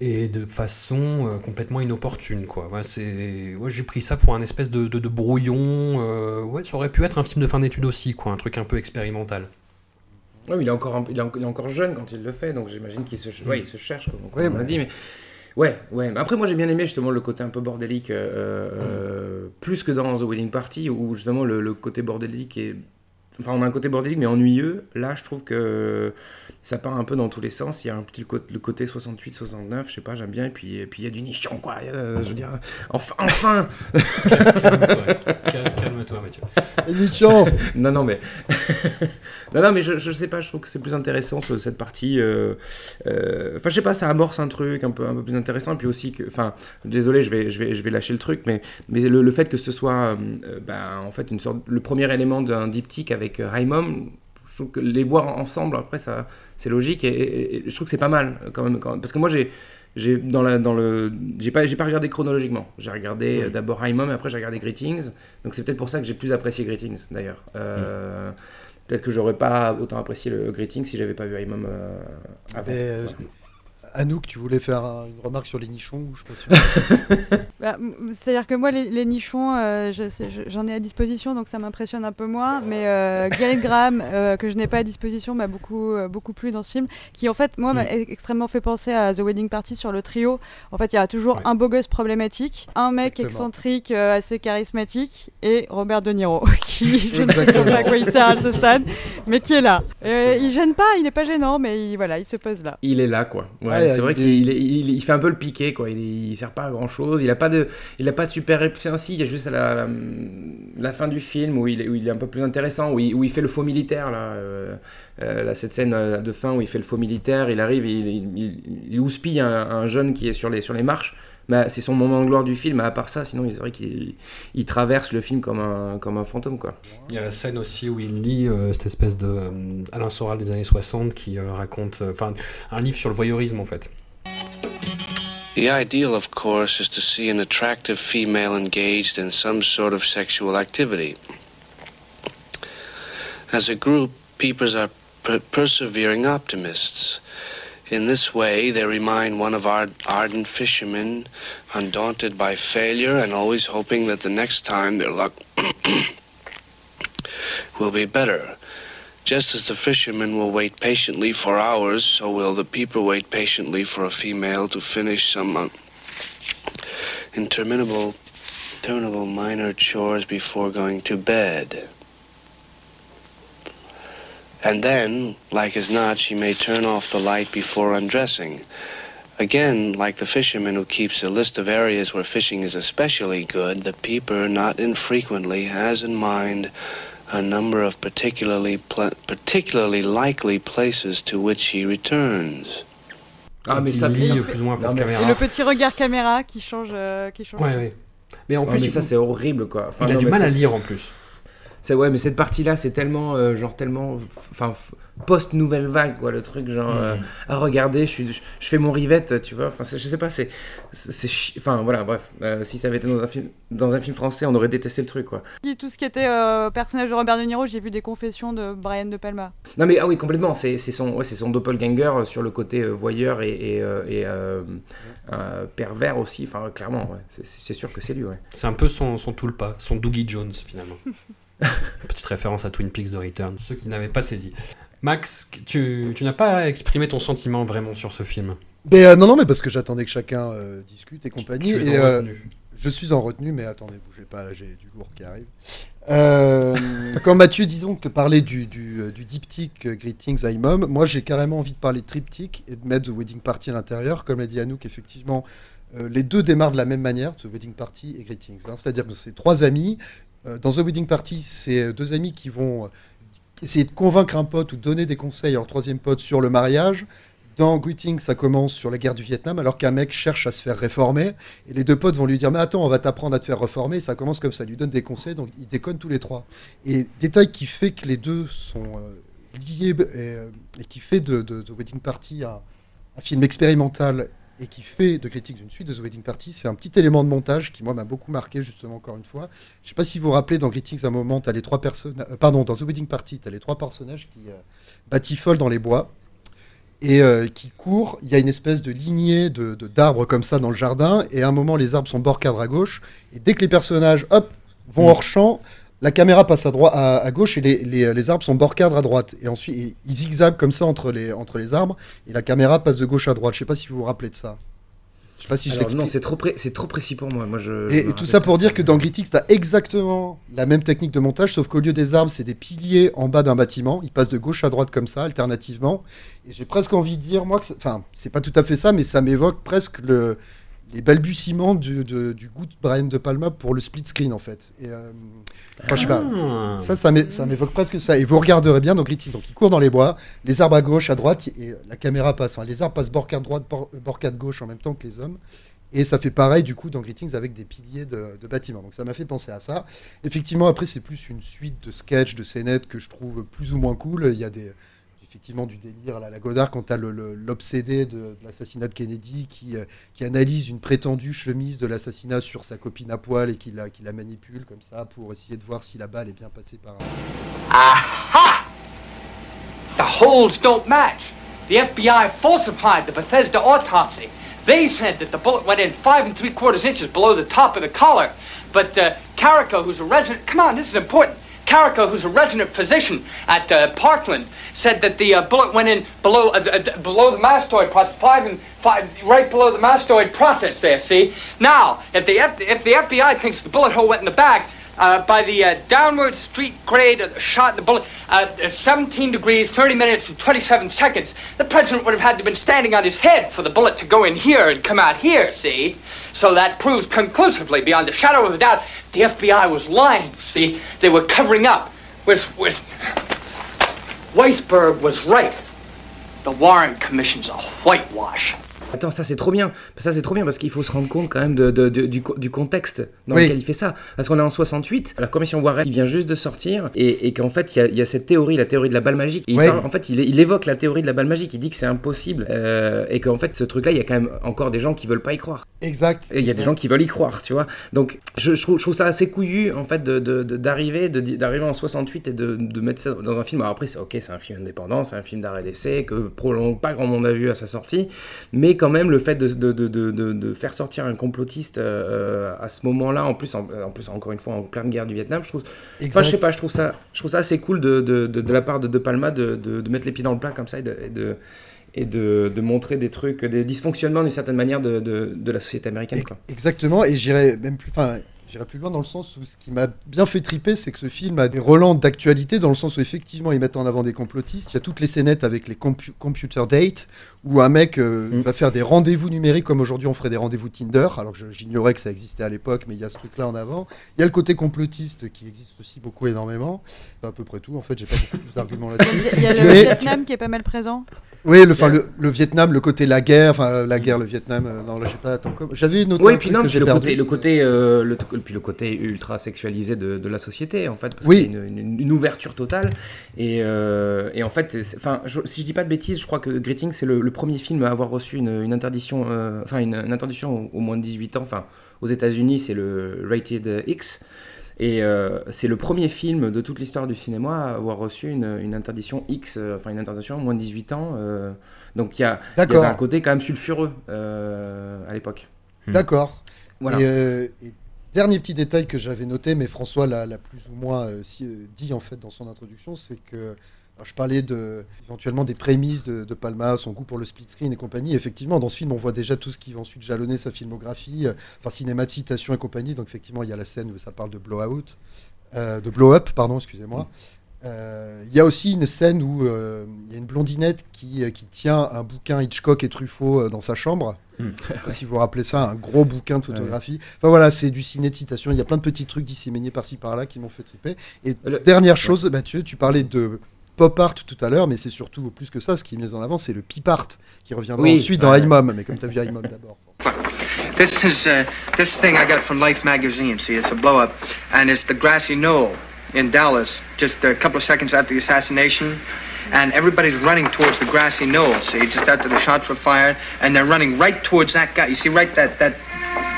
Et de façon euh, complètement inopportune, quoi. Ouais, c'est- ouais, J'ai pris ça pour un espèce de, de- de brouillon. euh, ouais, ça aurait pu être un film de fin d'études aussi, quoi, un truc un peu expérimental. Mais il, est encore un- il, est en- il est encore jeune quand il le fait, donc j'imagine qu'il se, ouais, il se cherche, comme Ouais, on a dit. Mais... Ouais, ouais. Mais Après, moi j'ai bien aimé justement le côté un peu bordélique, euh, euh, plus que dans The Wedding Party, où justement le, le côté bordélique est. Enfin, on a un côté bordélique mais ennuyeux. Là, je trouve que ça part un peu dans tous les sens. Il y a un petit côté, le côté 68-69, je sais pas, j'aime bien. Et puis, et puis il y a du nichon, quoi. A, je veux dire, enfin, enfin [laughs] Calme- Calme-toi, Mathieu. Nichon non, non, mais. [laughs] non, non, mais je, je sais pas, je trouve que c'est plus intéressant ce- cette partie. euh, euh, Enfin, je sais pas, ça amorce un truc un peu, un peu plus intéressant. Et puis aussi que. Enfin, désolé, je vais, je, vais, je vais lâcher le truc, mais, mais le, le fait que ce soit. euh, euh, bah, en fait, une sorte. Le premier élément d'un diptyque avec euh, Raimom, je trouve que les voir ensemble, après, ça, c'est logique. Et, et- et je trouve que c'est pas mal, quand même. quand même. parce que moi, j'ai. j'ai dans la dans le j'ai pas j'ai pas regardé chronologiquement. J'ai regardé Mm. euh, d'abord High Mom et après j'ai regardé Greetings. Donc c'est peut-être pour ça que j'ai plus apprécié Greetings d'ailleurs. Euh, Mm. Peut-être que j'aurais pas autant apprécié le Greetings si j'avais pas vu High Mom euh, avant. Euh, Anouk, tu voulais faire un- une remarque sur les nichons je. [laughs] [laughs] Bah, C'est-à-dire que moi, les, les nichons, euh, je- j'en ai à disposition, donc ça m'impressionne un peu moins. Mais euh, Gary Graham, euh, que je n'ai pas à disposition, m'a beaucoup, euh, beaucoup plu dans ce film, qui en fait, moi, m'a e- extrêmement fait penser à The Wedding Party sur le trio. En fait, il y a toujours un beau gosse problématique, un mec Exactement. excentrique, euh, assez charismatique, et Robert De Niro, [laughs] qui, je ne sais pas à quoi il sert à ce stade, mais qui est là. Euh, il gêne pas, il n'est pas gênant, mais il, voilà, il se pose là. Il est là, quoi. Ouais, Ouais, c'est vrai il qu'il est- il, il fait un peu le piqué, quoi. Il, il sert pas à grand chose. Il a pas de, il a pas de super. Enfin, si, il y a juste à la, la, la fin du film où il, est, où il est un peu plus intéressant, où il, où fait le faux militaire, là. euh, euh, là, cette scène euh, de fin où il fait le faux militaire, il arrive, et il houspille un, un jeune qui est sur les, sur les marches. Mais c'est son moment de gloire du film. À part ça, sinon, c'est vrai qu'il il traverse le film comme un, comme un fantôme, quoi. Il y a la scène aussi où il lit euh, cette espèce de euh, Alain Soral des années 60 qui euh, raconte, euh, enfin, un livre sur le voyeurisme en fait. The ideal, of course, is to see an attractive female engaged in some sort of sexual activity. As a group, peepers are per- persevering optimists. In this way, they remind one of our ardent fishermen, undaunted by failure and always hoping that the next time their luck [coughs] will be better. Just as the fishermen will wait patiently for hours, so will the people wait patiently for a female to finish some uh, interminable, interminable minor chores before going to bed. And then, like as not, she may turn off the light before undressing. Again, like the fisherman who keeps a list of areas where fishing is especially good, the peeper not infrequently has in mind a number of particularly pl- particularly likely places to which he returns. Ah, mais ça, lit plus ou moins face non, mais- Et le petit regard caméra qui change. euh, qui change Ouais, ouais. Mais en Ouais, plus, mais ça, c'est horrible, quoi. Enfin, il a non, du mal à lire en plus. C'est ouais, mais cette partie-là, c'est tellement euh, genre tellement, enfin post nouvelle vague quoi, le truc genre Mm. euh, à regarder, je suis, je, je fais mon rivette, tu vois. Enfin, je sais pas, c'est, c'est, enfin voilà, bref. euh, si ça avait été dans un film, dans un film français, on aurait détesté le truc quoi. Puis Tout ce qui était euh, personnage de Robert De Niro, j'ai vu des confessions de Brian De Palma. Non mais ah oui complètement, c'est, c'est son, ouais, c'est son doppelganger sur le côté euh, voyeur et, et, euh, et, euh, euh, pervers aussi. Enfin clairement, ouais. c'est, sûr que c'est lui, ouais. C'est un peu son, son Toulpa, son Doogie Jones finalement. [laughs] [laughs] Petite référence à Twin Peaks de Return, ceux qui n'avaient pas saisi. Max, tu, tu n'as pas exprimé ton sentiment vraiment sur ce film. Mais euh, non, non, mais parce que j'attendais que chacun euh, discute et compagnie. Tu es et, en euh, je suis en retenue, mais attendez, bougez pas, j'ai du lourd qui arrive. Euh, [laughs] quand Mathieu, disons, que parlait du, du, du diptyque Greetings I Mom, moi j'ai carrément envie de parler de triptyque et de mettre The Wedding Party à l'intérieur. Comme l'a dit Anouk, effectivement, euh, les deux démarrent de la même manière, The Wedding Party et Greetings. hein. C'est-à-dire que c'est trois amis. Euh, dans The Wedding Party, c'est deux amis qui vont euh, essayer de convaincre un pote ou donner des conseils à leur troisième pote sur le mariage. Dans Greetings, ça commence sur la guerre du Vietnam, alors qu'un mec cherche à se faire réformer. Et les deux potes vont lui dire Mais attends, on va t'apprendre à te faire réformer. Ça commence comme ça, lui donne des conseils, donc ils déconnent tous les trois. Et détail qui fait que les deux sont euh, liés et, qui fait de, de, The Wedding Party un film expérimental et qui fait de Greetings une suite de The Wedding Party, c'est un petit élément de montage qui, moi, m'a beaucoup marqué, justement, encore une fois. Je sais pas si vous vous rappelez, dans Greetings, à un moment, tu as les trois personnages. pardon, dans The Wedding Party, tu as les trois personnages qui euh, batifolent dans les bois et euh, qui courent. Il y a une espèce de lignée de, de- d'arbres comme ça dans le jardin, et à un moment, les arbres sont bord cadre à gauche, et dès que les personnages, hop, vont hors champ, la caméra passe à, droite, à, à gauche et les, les- les arbres sont bord cadre à droite. Et ensuite, ils- ils zigzaguent comme ça entre les, entre les arbres, et la caméra passe de gauche à droite. Je sais pas si vous vous rappelez de ça. Je sais pas si je Alors, non, l'explique. c'est trop, pré- trop précis pour moi. Moi, je. je Et, tout ça pour dire que dans Gritix, tu as exactement la même technique de montage, sauf qu'au lieu des arbres, c'est des piliers en bas d'un bâtiment. Ils passent de gauche à droite comme ça, alternativement. Et j'ai presque envie de dire, moi, que enfin, c'est pas tout à fait ça, mais ça m'évoque presque le, les balbutiements du, de- du goût de Brian De Palma pour le split screen, en fait. Et, euh, enfin, je sais pas. Ah. Ça, ça m'é- ça m'évoque presque ça. Et vous regarderez bien dans Gritix. Donc, il court dans les bois, les arbres à gauche, à droite, et la caméra passe. Enfin, les arbres passent bord cadre droite, bord, cadre gauche en même temps que les hommes. Et ça fait pareil du coup dans Greetings avec des piliers de, de bâtiments. Donc ça m'a fait penser à ça. Effectivement, après, c'est plus une suite de sketchs, de scénettes que je trouve plus ou moins cool. Il y a des effectivement du délire à la Godard quand as l'obsédé de, l'assassinat de Kennedy qui, euh, qui analyse une prétendue chemise de l'assassinat sur sa copine à poil et qui la, qui la manipule comme ça pour essayer de voir si la balle est bien passée par. Aha! The holes don't match. The FBI falsified the Bethesda autopsy. They said that the bullet went in five and three quarters inches below the top of the collar. But uh, Carrico, who's a resident, come on, this is important. Carrico, who's a resident physician at uh, Parkland, said that the uh, bullet went in below uh, uh, below the mastoid process, five and five, right below the mastoid process. There, see. Now, if the F- if the FBI thinks the bullet hole went in the bag, uh, by the uh, downward street grade of the shot, the bullet, uh, 17 degrees, 30 minutes, and 27 seconds, the president would have had to have been standing on his head for the bullet to go in here and come out here, see? So that proves conclusively, beyond a shadow of a doubt, the FBI was lying, see? They were covering up. Was, was... Weisberg was right. The Warren Commission's a whitewash. Attends, ça c'est trop bien. Ça c'est trop bien parce qu'il faut se rendre compte quand même de, de- de- du, co- du contexte dans Oui. lequel il fait ça. Parce qu'on est en 68, la commission Warren qui vient juste de sortir et, et qu'en fait il y, a- il y a cette théorie, la théorie de la balle magique. Il parle- en fait, il, il évoque la théorie de la balle magique. Il dit que c'est impossible euh, et qu'en fait ce truc-là, il y a quand même encore des gens qui veulent pas y croire. Exact. Et il y a exact. des gens qui veulent y croire, tu vois. Donc je, je trouve, je trouve ça assez couillu en fait d'arriver d'arriver en 68 et de, de mettre ça dans un film. Alors après, c'est ok, c'est un film indépendant, c'est un film d'arrêt d'essai que probablement pas grand monde a vu à sa sortie, mais quand même le fait de, de, de, de, faire sortir un complotiste euh, à ce moment-là, en plus, en, en plus encore une fois en pleine guerre du Vietnam, je trouve. Enfin, je sais pas, je trouve ça, je trouve ça assez cool de, de, de, de la part de De Palma de, mettre les pieds dans le plat comme ça et de, et de, et de, de montrer des trucs, des dysfonctionnements d'une certaine manière de, de, de la société américaine. Quoi. Exactement, et j'irais même plus, enfin, j'irais plus loin dans le sens où ce qui m'a bien fait triper, c'est que ce film a des relents d'actualité dans le sens où effectivement ils mettent en avant des complotistes. Il y a toutes les scénettes avec les compu- computer dates où un mec euh, Mm. va faire des rendez-vous numériques comme aujourd'hui on ferait des rendez-vous Tinder. Alors que j'ignorais que ça existait à l'époque, mais il y a ce truc-là en avant. Il y a le côté complotiste qui existe aussi beaucoup énormément. C'est à peu près tout. En fait, j'ai pas beaucoup plus d'arguments là-dessus. Il y a le Mais- Vietnam qui est pas mal présent. Oui, le, enfin, le, le Vietnam, le côté la guerre, enfin la guerre, le Vietnam. euh, non, là j'ai pas. J'avais noté Oui, un et puis non, puis le côté, le côté, euh, le, puis le côté ultra sexualisé de, de la société, en fait, parce Oui. qu'il y a une, une- une ouverture totale. Et, euh, et en fait, enfin, je- si je dis pas de bêtises, je crois que Greeting c'est le, le premier film à avoir reçu une, une interdiction, euh, enfin une, une interdiction au, au moins de 18 ans. Enfin, aux États-Unis, c'est le rated X. Et euh, c'est le premier film de toute l'histoire du cinéma à avoir reçu une, une interdiction X, euh, enfin une interdiction moins de 18 ans. euh, donc il y, a, un côté quand même sulfureux euh, à l'époque. D'accord. Voilà. Et, euh, et dernier petit détail que j'avais noté, mais François l'a plus ou moins si- dit en fait dans son introduction, c'est que alors, je parlais de, éventuellement des prémices de, de Palma, son goût pour le split screen et compagnie. Effectivement, dans ce film, on voit déjà tout ce qui va ensuite jalonner sa filmographie, euh, enfin cinéma de citation et compagnie. Donc effectivement, il y a la scène où ça parle de blowout, euh, de blow up, pardon, excusez-moi. Euh, Il y a aussi une scène où euh, il y a une blondinette qui, qui tient un bouquin Hitchcock et Truffaut dans sa chambre. Pas [laughs] si vous vous rappelez ça, un gros bouquin de photographie. Enfin voilà, c'est du ciné de citation. Il y a plein de petits trucs disséminés par-ci par-là qui m'ont fait triper. Et dernière chose, Mathieu, tu parlais de pop art tout à l'heure, mais c'est surtout plus que ça. Ce qui est mis en avant, c'est le pip art qui reviendra Oui, ensuite dans ouais. iMom. Mais comme tu as vu iMom d'abord. This is uh, this thing I got from Life magazine. See, it's a blow up, and it's the grassy knoll in Dallas, just a couple of seconds after the assassination. And everybody's running towards the grassy knoll. See, just after the shots were fired, and they're running right towards that guy. You see, right that that.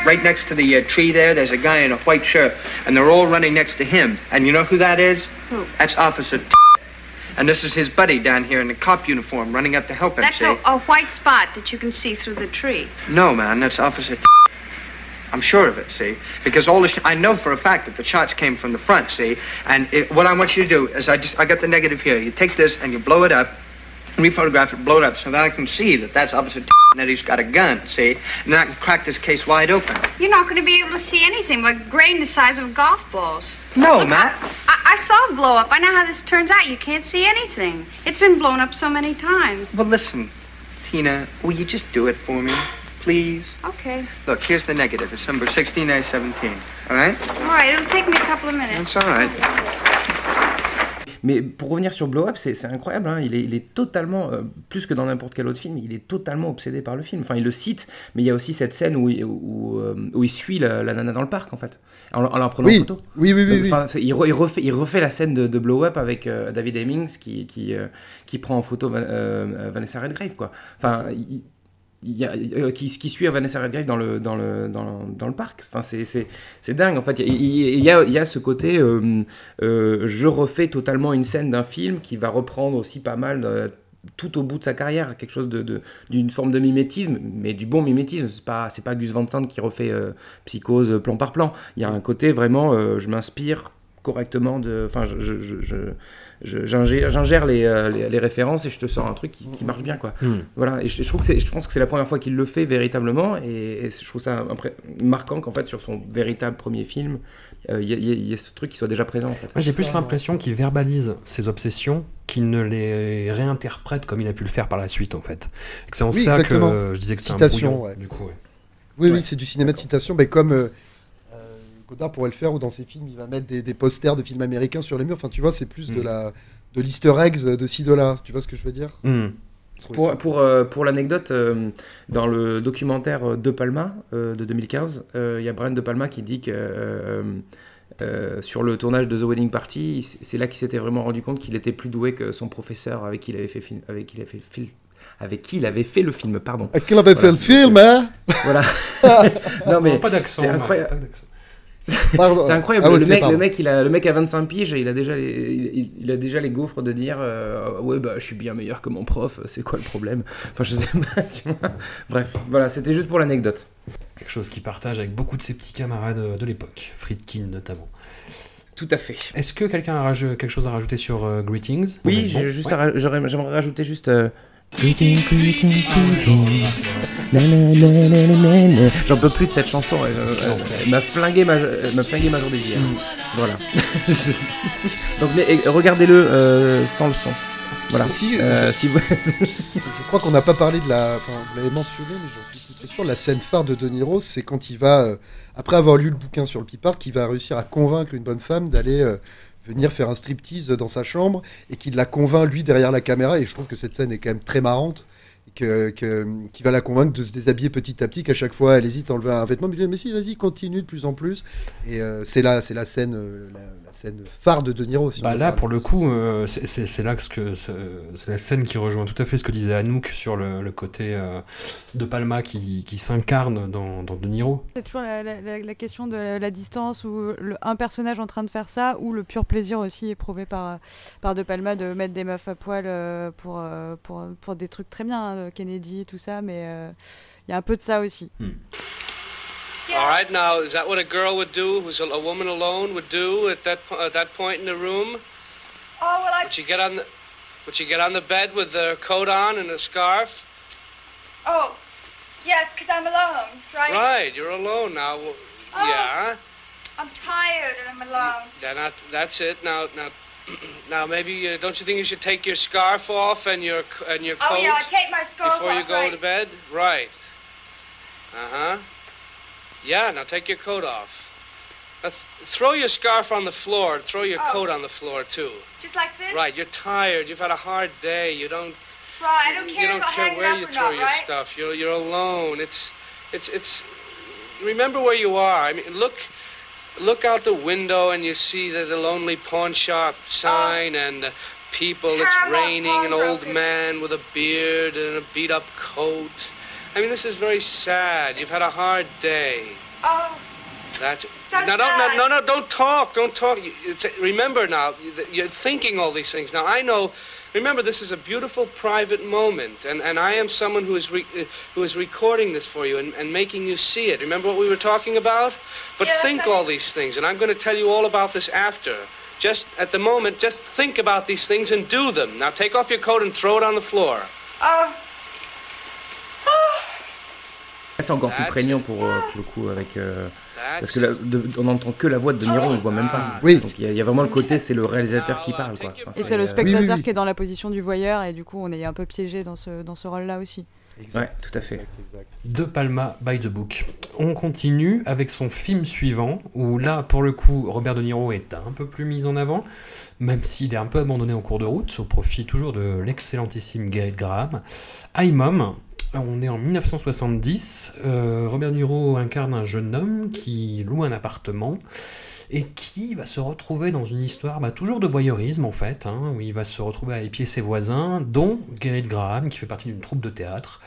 Right next to the uh, tree there, there's a guy in a white shirt, and they're all running next to him. And you know who that is? Who? That's Officer. And this is his buddy down here in the cop uniform, running up to help him. That's see? a, a white spot that you can see through the tree. No, man, that's Officer. I'm sure of it, see? Because all the sh- I know for a fact that the shots came from the front, see? And it, what I want you to do is I just I got the negative here. You take this and you blow it up, rephotograph it, blow it up, so that I can see that that's Officer and [laughs] that he's got a gun, see? And then I can crack this case wide open. You're not going to be able to see anything but grain the size of golf balls. No, Matt. I, I saw a blow up. I know how this turns out. You can't see anything. It's been blown up so many times. Well, listen, Tina, will you just do it for me, please? Okay. Look, here's the negative. It's number 16A17. All right? All right. It'll take me a couple of minutes. That's all right. Mais pour revenir sur Blow Up, c'est incroyable. hein. Il, est, il est totalement, euh, plus que dans n'importe quel autre film, il est totalement obsédé par le film. Enfin, il le cite, mais il y a aussi cette scène où il, où, euh, où il suit la, la nana dans le parc, en fait, en, en la prenant Oui. en photo. Oui, oui, oui, oui. il, re- il refait, il refait la scène de, de Blow Up avec euh, David Hemmings qui, qui, qui prend en photo Van- Vanessa Redgrave, quoi. Enfin, il y euh, qui, qui suit Vanessa Redgrave dans le, dans le, dans dans le parc. Enfin, c'est, dingue, en fait. Il y y a, y a ce côté, euh, euh, je refais totalement une scène d'un film qui va reprendre aussi pas mal tout au bout de sa carrière, quelque chose de, de- d'une forme de mimétisme, mais du bon mimétisme. C'est pas, pas Gus Van Sant qui refait Psychose plan par plan. Il y a un côté vraiment, je m'inspire correctement de, enfin, je- j'ingère, j'ingère les, euh, les, les références et je te sors un truc qui, qui marche bien, quoi. Hmm. Voilà. Et je, je trouve que je pense que c'est la première fois qu'il le fait véritablement, et, et je trouve ça impré- marquant qu'en fait sur son véritable premier film, euh, il y, y a- il y a ce truc qui soit déjà présent. En fait. Moi, j'ai plus l'impression qu'il verbalise ses obsessions qu'il ne les réinterprète comme il a pu le faire par la suite, en fait. Et que C'est en Oui, ça exactement. que je disais que c'est un Citation, brouillon, ouais. du coup. ouais. Oui, Ouais. oui, c'est du cinéma de citation, mais comme euh, Godard pourrait le faire, ou dans ses films, il va mettre des, des posters de films américains sur les murs. Enfin, tu vois, c'est plus de Mm. la de l'easter eggs de ci, de là. Tu vois ce que je veux dire? Trouvais Pour, ça- pour, euh, pour l'anecdote, euh, dans le documentaire De Palma euh, de 2015, euh, il y a Brian De Palma qui dit que euh, euh, sur le tournage de The Wedding Party, c'est- là qu'il s'était vraiment rendu compte qu'il était plus doué que son professeur avec qui il avait fait, film, avec qui il avait fait, le film- avec qui il avait fait le film. Pardon. À qui il avait fait Voilà. le film, hein? Voilà. [laughs] [laughs] non mais Pas d'accent, c'est incroyable. C'est incroyable. Ah ouais, le, mec, le, mec, il a, le mec a 25 piges et il a déjà les, il, il a déjà les gaufres de dire euh, Ouais, bah, je suis bien meilleur que mon prof, c'est quoi le problème? Enfin, je sais pas, tu vois. Bref, voilà, c'était juste pour l'anecdote. Quelque chose qu'il partage avec beaucoup de ses petits camarades euh, de l'époque, Friedkin notamment. Tout à fait. Est-ce que quelqu'un a quelque chose à rajouter sur euh, Greetings? Oui, bon j'ai juste Ouais. j'aimerais rajouter juste. euh, Greetings, greetings, greetings. J'en peux plus de cette chanson. Elle, elle- elle m'a flingué ma, elle m'a flingué ma journée d'hier. Voilà. [laughs] Donc mais, et regardez-le euh, sans le son. Voilà. Si, Euh, je- si vous- [laughs] Je crois qu'on n'a pas parlé de la. Enfin, vous l'avez mentionné, mais j'en suis tout sûr. La scène phare de De Niro, c'est quand il va, euh, après avoir lu le bouquin sur le pipard, qu'il va réussir à convaincre une bonne femme d'aller euh, venir faire un striptease dans sa chambre et qu'il la convainc lui derrière la caméra. Et je trouve que cette scène est quand même très marrante. Que, qui va la convaincre de se déshabiller petit à petit, qu'à chaque fois elle hésite à enlever un vêtement, mais mais si vas-y continue de plus en plus. Et euh, c'est là, c'est la scène, euh, scène phare de De Niro. si Bah là, pour le coup, euh, c'est- là que, ce que ce- c'est la scène qui rejoint tout à fait ce que disait Anouk sur le, le côté euh, de Palma qui, qui s'incarne dans, dans De Niro. C'est toujours la, la- la- la question de la distance ou le- un personnage en train de faire ça ou le pur plaisir aussi éprouvé par, par De Palma de mettre des meufs à poil euh, pour, pour, pour des trucs très bien, hein, Kennedy, tout ça, mais euh, il y a un peu de ça aussi. All right, now, is that what a girl would do, who's a, a woman alone, would do at that, po- at that point in the room? Oh, well, I... Would she get on the, would she get on the bed with her coat on and a scarf? Oh, yes, because I'm alone, right? Right, you're alone now. Oh. Yeah. I'm tired and I'm alone. Then that, that's it. Now, now, [clears throat] now, maybe uh, don't you think you should take your scarf off and your and your coat Oh, yeah, I take my scarf before you go right. to bed? Right. Uh huh. Yeah. Now take your coat off. Now th- throw your scarf on the floor. Throw your Oh. coat on the floor too. Just like this? Right. You're tired. You've had a hard day. You don't. Right, I don't care you don't care where up you or throw not, your right? stuff. You're you're alone. It's it's it's. Remember where you are. I mean, look look out the window and you see the, the lonely pawn shop sign oh. and the people. It's raining. An old man with a beard and a beat up coat. I mean, this is very sad. You've had a hard day. Oh, That's So now. Don't no, no no don't talk. Don't talk. It's, remember now. You're thinking all these things. Now I know. Remember, this is a beautiful private moment, and, and I am someone who is re, uh, who is recording this for you and, and making you see it. Remember what we were talking about? But Yes, think I- all these things, and I'm going to tell you all about this after. Just at the moment, just think about these things and do them. Now take off your coat and throw it on the floor. Oh. C'est encore plus That's prégnant pour, euh, pour le coup avec. euh, parce que la- de- on n'entend que la voix de De Niro, on ne voit même pas. Oui. Donc il y, a- il y a vraiment le côté, c'est le réalisateur qui parle. Quoi. Enfin, Et c'est le euh, spectateur oui, oui. qui est dans la position du voyeur et du coup on est un peu piégé dans ce, dans ce rôle-là aussi. Ouais, tout à fait. De Palma by the Book. On continue avec son film suivant, où là, pour le coup, Robert De Niro est un peu plus mis en avant, même s'il est un peu abandonné en cours de route, au profit toujours de l'excellentissime Gareth Graham. I, Mom, on est en 1970. euh, Robert Niro incarne un jeune homme qui loue un appartement et qui va se retrouver dans une histoire bah, toujours de voyeurisme en fait, hein, où il va se retrouver à épier ses voisins, dont Gerrit Graham, qui fait partie d'une troupe de théâtre.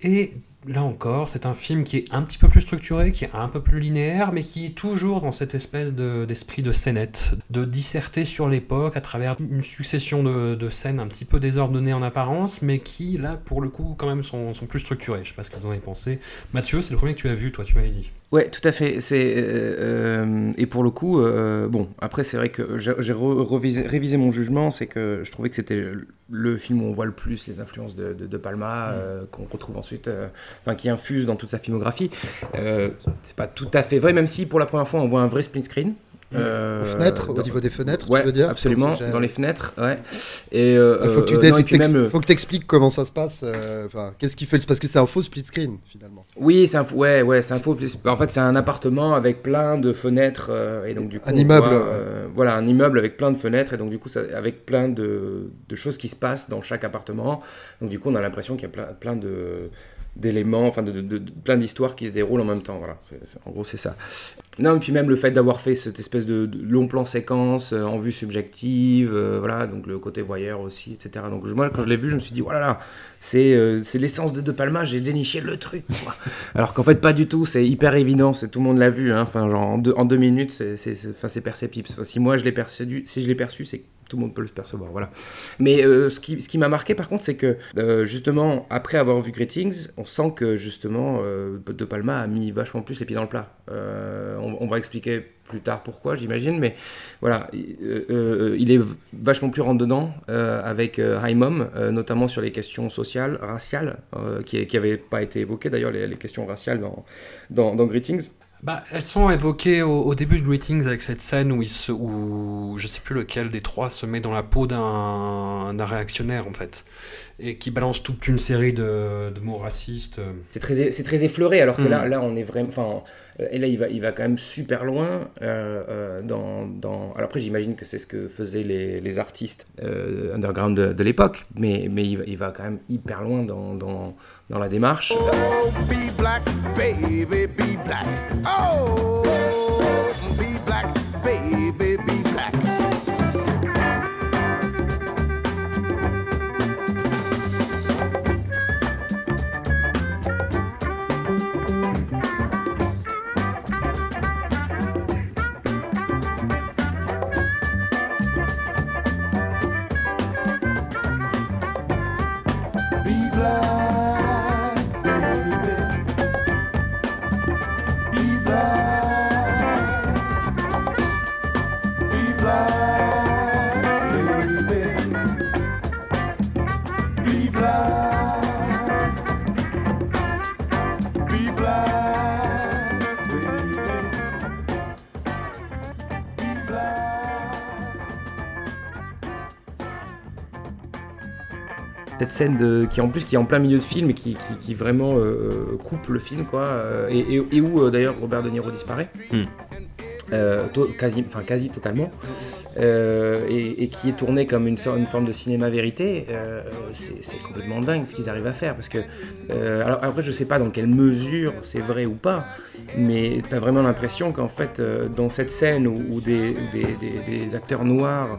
Et là encore, c'est un film qui est un petit peu plus structuré, qui est un peu plus linéaire, mais qui est toujours dans cette espèce de- d'esprit de, scénette, de disserter sur l'époque à travers une succession de, scènes un petit peu désordonnées en apparence, mais qui, là, pour le coup, quand même, sont, sont plus structurées. Je sais pas ce que en avez pensé. Mathieu, c'est le premier que tu as vu, toi, tu m'avais dit. Ouais, tout à fait. C'est euh, euh, et pour le coup, euh, bon, après c'est vrai que j'ai révisé mon jugement, c'est que je trouvais que c'était le- film où on voit le plus les influences de, de, de Palma, euh, qu'on retrouve ensuite, enfin qui infuse dans toute sa filmographie. C'est pas tout à fait vrai, même si pour la première fois on voit un vrai split screen. Aux fenêtres, au niveau des fenêtres, tu ouais, veux dire absolument, dans les fenêtres, ouais. Et euh, Il faut que tu euh, non, et même, euh, faut que t'expliques comment ça se passe. euh, Enfin, qu'est-ce qui fait parce que c'est un faux split screen finalement. Oui, c'est un, faux- ouais, ouais, c'est un faux. En fait, c'est un appartement avec plein de fenêtres euh, et donc du coup, Un immeuble, voit, ouais. euh, voilà, un immeuble avec plein de fenêtres et donc du coup, ça, avec plein de, de choses qui se passent dans chaque appartement. Donc du coup, on a l'impression qu'il y a plein, plein de d'éléments, enfin de, de- de- de- plein d'histoires qui se déroulent en même temps. Voilà, en gros, c'est ça. Non, et puis même le fait d'avoir fait cette espèce de, long plan séquence euh, en vue subjective, euh, voilà, donc le côté voyeur aussi, etc. Donc moi, quand je l'ai vu, je me suis dit, voilà, là, c'est euh, c'est l'essence de De Palma, j'ai déniché le truc. quoi. [laughs] Alors qu'en fait, pas du tout, c'est hyper évident, c'est tout le monde l'a vu, hein. enfin, en deux, en deux minutes, c'est perceptible. Si moi je l'ai perçu, si je l'ai perçu, c'est tout le monde peut le percevoir, voilà. Mais euh, ce qui, ce qui m'a marqué par contre, c'est que euh, justement, après avoir vu Greetings, on sent que justement, euh, De Palma a mis vachement plus les pieds dans le plat. On, va expliquer plus tard pourquoi, j'imagine, mais voilà, il- est vachement plus rentre dedans euh, avec High Mom, notamment sur les questions sociales, raciales, qui n'avaient pas été évoquées d'ailleurs, les, questions raciales dans, dans Greetings. Bah, elles sont évoquées au, début de Greetings avec cette scène où, il se, où je sais plus lequel des trois se met dans la peau d'un réactionnaire en fait et qui balance toute une série de, de mots racistes. C'est très, c'est très effleuré, alors que là, là, on est vraiment. Enfin, euh, et là, il va, il va quand même super loin. euh, euh, dans, dans... Alors après, j'imagine que c'est ce que faisaient les, les artistes euh, underground de, de l'époque, mais, mais il, va, il va quand même hyper loin dans, dans, dans la démarche. Be black, baby, be black. Oh, be black, scène de, qui en plus qui est en plein milieu de film et qui, qui, qui vraiment euh, coupe le film, quoi, euh, et, et- et où euh, d'ailleurs Robert De Niro disparaît. Hmm. Euh, to- quasi, enfin quasi totalement, euh, et, et qui est tourné comme une, une forme de cinéma vérité, euh, c'est complètement dingue ce qu'ils arrivent à faire. Parce que, euh, alors après, je sais pas dans quelle mesure c'est vrai ou pas, mais tu as vraiment l'impression qu'en fait, euh, dans cette scène où, où des, où des, des- des acteurs noirs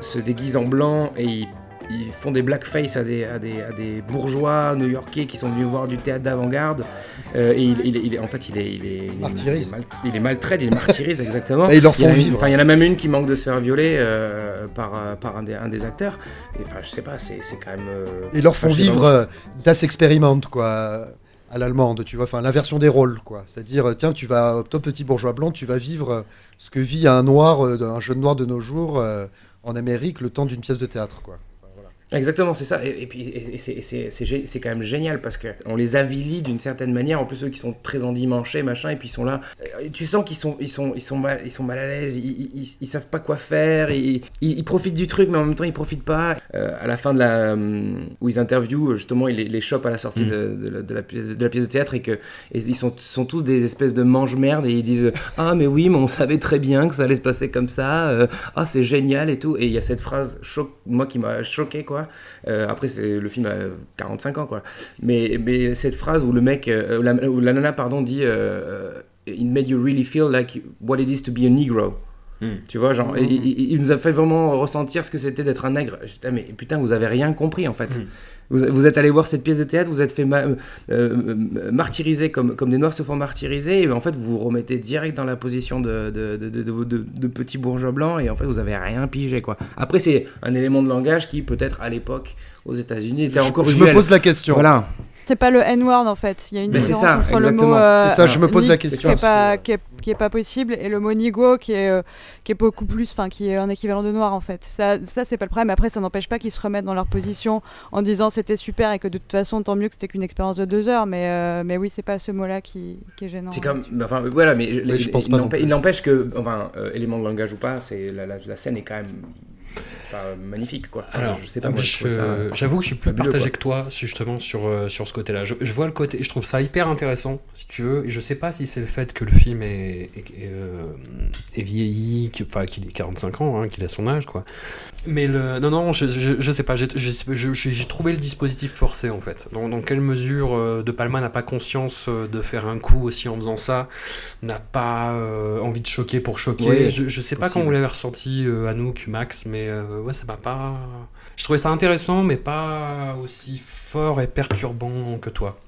se déguisent en blanc et ils ils font des blackface à des, à des, à des bourgeois new-yorkais qui sont venus voir du théâtre d'avant-garde. Euh, et il, il il en fait, il est, il est, il est, Martyrise. il est il il martyrise, [laughs] exactement. Et ils leur Il y en a font une- vivre. Enfin, il y en a même une qui manque de se faire violer euh, par, euh, par un, des, un des acteurs. Enfin, je sais pas, c'est quand même. euh, Ils leur font vivre Das Experiment, quoi, à l'allemande, tu vois, enfin l'inversion des rôles, quoi. C'est-à-dire, tiens, tu vas, toi petit bourgeois blanc, tu vas vivre ce que vit un noir, un jeune noir de nos jours en Amérique le temps d'une pièce de théâtre, quoi. Exactement, c'est ça. Et, et puis, et, c'est- quand même génial parce qu'on les avilit d'une certaine manière. En plus, eux qui sont très endimanchés, machin, et puis ils sont là. Euh, tu sens qu'ils sont, ils sont, ils sont mal, ils sont mal à l'aise. Ils, ils, savent pas quoi faire. Ils, ils, profitent du truc, mais en même temps, ils profitent pas. Euh, à la fin de la hum, où ils interviewent, justement, ils les, les chopent à la sortie Mm. de, de la, de la pièce, de la pièce de théâtre et que et ils sont, sont tous des espèces de mange-merde et ils disent ah mais oui, mais on savait très bien que ça allait se passer comme ça. euh, ah c'est génial et tout. Et il y a cette phrase choc, moi qui m'a choqué quoi. Euh, après c'est le film a 45 ans quoi. Mais, mais cette phrase où le mec, euh, où la, où la nana pardon dit euh, It made you really feel like what it is to be a Negro. Tu vois, genre, Mhm. il, il- il nous a fait vraiment ressentir ce que c'était d'être un nègre. J'étais, mais putain, vous avez rien compris en fait. Vous, vous êtes allé voir cette pièce de théâtre, vous êtes fait ma- euh, euh, martyriser comme, comme des noirs se font martyriser, et en fait, vous vous remettez direct dans la position de, de, de, de, petits bourgeois blancs, et en fait, vous avez rien pigé quoi. Après, c'est un élément de langage qui, peut-être à l'époque, aux États-Unis, était encore je me pose la question. Voilà. C'est pas le N-word en fait. Il y a une Mais différence ça, entre le mot. euh, C'est ça, je me pose la question. Qui est pas, qui est, qui est pas possible et le mot nigo qui est, euh, qui est beaucoup plus, enfin qui est un équivalent de noir en fait. Ça, ça c'est pas le problème. Après, ça n'empêche pas qu'ils se remettent dans leur position en disant c'était super et que de toute façon tant mieux que c'était qu'une expérience de deux heures. Mais, euh, mais oui, c'est pas ce mot-là qui, qui est gênant. C'est comme, enfin, voilà, mais les- je pense il n'empêche que, enfin, euh, élément de langage ou pas, c'est la, la, la scène est quand même, enfin, magnifique quoi. Enfin, Alors, je, sais pas, ça j'avoue que je suis plus fabuleux, partagé quoi. que toi justement sur, euh, sur ce côté-là. Je, je vois le côté, je trouve ça hyper intéressant, si tu veux, et je sais pas si c'est le fait que le film est, est, est, euh, est vieilli, enfin qu'il ait 45 ans, hein, qu'il a son âge, quoi. Mais le, non, non, je, je, je sais pas, j'ai trouvé le dispositif forcé en fait. Dans, dans quelle mesure euh, De Palma n'a pas conscience euh, de faire un coup aussi en faisant ça, n'a pas euh, envie de choquer pour choquer? Je, je sais pas comment vous l'avez ressenti, Anouk, Max, mais ouais, ça m'a pas. Je trouvais ça intéressant, mais pas aussi fort et perturbant que toi.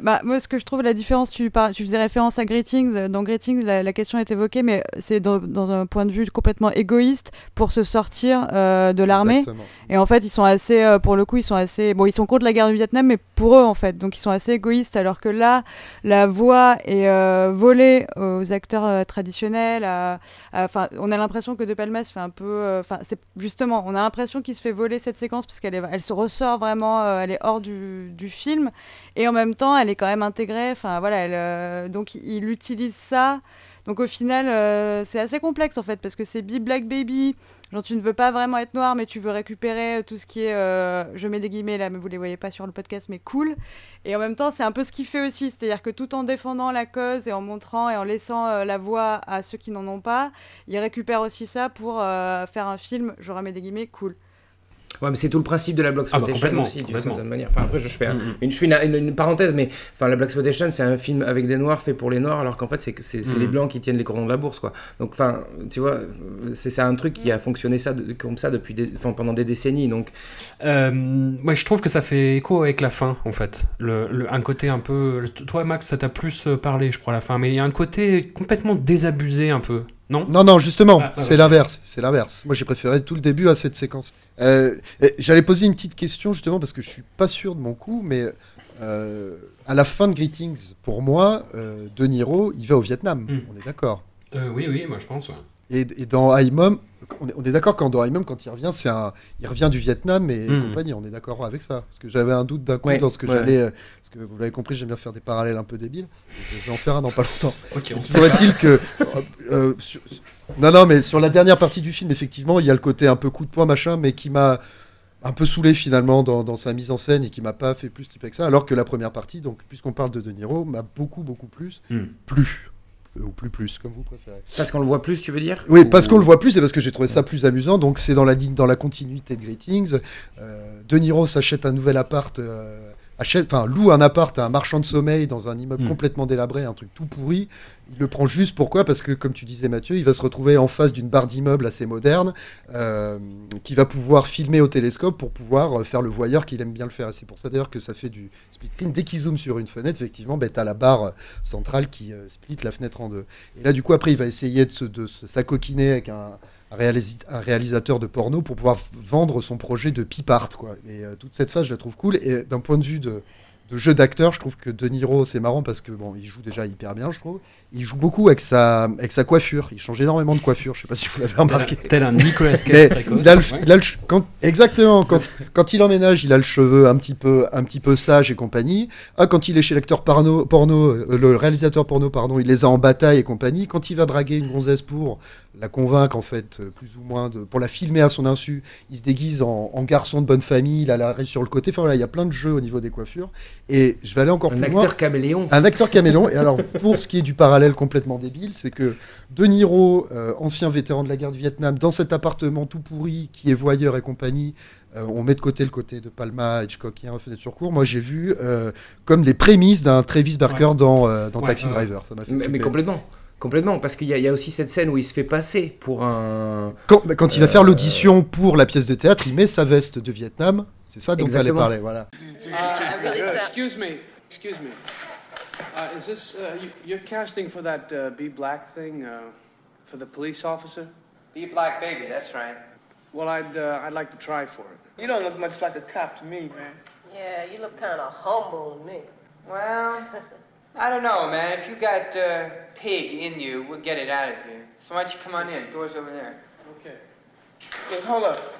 Bah, moi, ce que je trouve la différence, tu, par- tu faisais référence à Greetings. euh, Dans Greetings, la, la question est évoquée, mais c'est dans, dans un point de vue complètement égoïste pour se sortir euh, de l'armée. Et en fait, ils sont assez, euh, pour le coup, ils sont assez. Bon, ils sont contre la guerre du Vietnam, mais pour eux, en fait. Donc, ils sont assez égoïstes, alors que là, la voix est euh, volée aux acteurs traditionnels. à- Enfin, on a l'impression que De Palma se fait un peu. Enfin, c'est justement, on a l'impression qu'il se fait voler cette séquence parce qu'elle est- elle se ressort vraiment, elle est hors du, du film. Et en même temps, elle est quand même intégrée. Enfin, voilà, euh, donc il utilise ça. Donc au final, euh, c'est assez complexe en fait, parce que c'est Be Black Baby. Genre, tu ne veux pas vraiment être noir, mais tu veux récupérer tout ce qui est, euh, je mets des guillemets là, mais vous les voyez pas sur le podcast, mais cool. Et en même temps, c'est un peu ce qu'il fait aussi, c'est-à-dire que tout en défendant la cause et en montrant et en laissant euh, la voix à ceux qui n'en ont pas, il récupère aussi ça pour euh, faire un film, je remets des guillemets, cool. Ouais, mais c'est tout le principe de la black Ah bah, complètement, aussi, d'une certaine manière. Enfin, après, je fais, Mm, mm. une, je fais une, une- une parenthèse, mais enfin, la black exploitation, c'est un film avec des noirs fait pour les noirs, alors qu'en fait, c'est que c'est c'est Mm. les blancs qui tiennent les cordons de la bourse, quoi. Donc, enfin, tu vois, c'est c'est un truc qui a fonctionné ça de- comme ça depuis des, enfin, pendant des décennies. Donc, Euh, je trouve que ça fait écho avec la fin, en fait. Le, le- un côté un peu. le- Toi, Max, ça t'a plus euh, parlé, je crois, la fin, mais il y a un côté complètement désabusé, un peu. Non Non, non, justement, Ah, ah, c'est l'inverse. C'est l'inverse. Moi, j'ai préféré tout le début à cette séquence. Euh, J'allais poser une petite question, justement, parce que je suis pas sûr de mon coup, mais euh, à la fin de Greetings, pour moi, euh, De Niro, il va au Vietnam. Mm. On est d'accord. Euh, Oui, oui, moi, je pense. ouais. Et, et dans Haimom, on est, on est d'accord quand dans Haimom, quand il revient, c'est un, il revient du Vietnam et, et Mm. compagnie. On est d'accord avec ça. Parce que j'avais un doute d'un coup Ouais, dans ce que ouais. j'allais. Parce que vous l'avez compris, j'aime bien faire des parallèles un peu débiles. Je vais en faire un dans pas longtemps. [laughs] Ok, on se Toujours est-il que. euh, euh, sur- non, non, mais sur la dernière partie du film, effectivement, il y a le côté un peu coup de poing, machin, mais qui m'a un peu saoulé finalement dans, dans sa mise en scène et qui m'a pas fait plus typer que ça. Alors que la première partie, donc puisqu'on parle de De Niro, m'a beaucoup, beaucoup plus Hmm. plu. Ou plus, plus, comme vous préférez. parce qu'on le voit plus, tu veux dire Oui, parce Ou- qu'on le voit plus et parce que j'ai trouvé ça plus amusant. Donc c'est dans la ligne, dans la continuité de Greetings. Euh, de Niro s'achète un nouvel appart, euh, achète, enfin loue un appart à un marchand de sommeil dans un immeuble Mm. complètement délabré, un truc tout pourri. Il le prend juste pourquoi? Parce que comme tu disais Mathieu, il va se retrouver en face d'une barre d'immeuble assez moderne, euh, qui va pouvoir filmer au télescope pour pouvoir euh, faire le voyeur qu'il aime bien le faire. Et c'est pour ça d'ailleurs que ça fait du split screen. Dès qu'il zoome sur une fenêtre, effectivement, ben, tu as la barre euh, centrale qui euh, split la fenêtre en deux. Et là, du coup, après, il va essayer de se, de s'acoquiner avec un, un, réalisateur de porno pour pouvoir vendre son projet de Pipart. Quoi. Et euh, toute cette phase, je la trouve cool. Et d'un point de vue de, de jeu d'acteur, je trouve que De Niro, c'est marrant parce que bon, il joue déjà hyper bien, je trouve. Il joue beaucoup avec sa, avec sa coiffure. Il change énormément de coiffure. Je sais pas si vous l'avez remarqué. tel un Nicolas Cage Mais précoce. il a le- Ouais. il a le ch- quand, exactement. Quand, [laughs] quand il emménage, il a le cheveu un petit peu, un petit peu sage et compagnie. Ah, quand il est chez l'acteur porno, porno, euh, le réalisateur porno, pardon, il les a en bataille et compagnie. Quand il va draguer une gonzesse pour la convaincre, en fait, euh, plus ou moins, de, pour la filmer à son insu, il se déguise en, en garçon de bonne famille. Il a la sur le côté. Enfin voilà, il y a plein de jeux au niveau des coiffures. Et je vais aller encore Un plus loin. acteur caméléon. Un acteur caméléon. Et alors, pour ce qui est du parallèle complètement débile, c'est que De Niro, euh, ancien vétéran de la guerre du Vietnam, dans cet appartement tout pourri qui est voyeur et compagnie, euh, on met de côté le côté de Palma, Hitchcockien, Fenêtre sur cour. Moi, j'ai vu euh, comme les prémices d'un Travis Barker Ouais. dans, dans Ouais, Taxi. Driver. Ça m'a fait Mais, complètement. Complètement, parce qu'il y, a- il y a aussi cette scène où il se fait passer pour un. Quand, bah, quand il va Euh, faire l'audition pour la pièce de théâtre, il met sa veste de Vietnam. C'est ça dont vous allez parler. Voilà. Uh, excuse me, excuse me. Uh, is this, uh, you, you're casting for that uh, Be Black thing, uh, for the police officer? Be black baby, that's right. Well, I'd, uh, I'd like to try for it. You don't look much like a cop to me, man. Yeah, you look kind of humble to me. Well, [laughs] I don't know, man. If you got uh, pig in you, we'll get it out of you. So why don't you come on in? Door's over there. Okay. Look, hold up.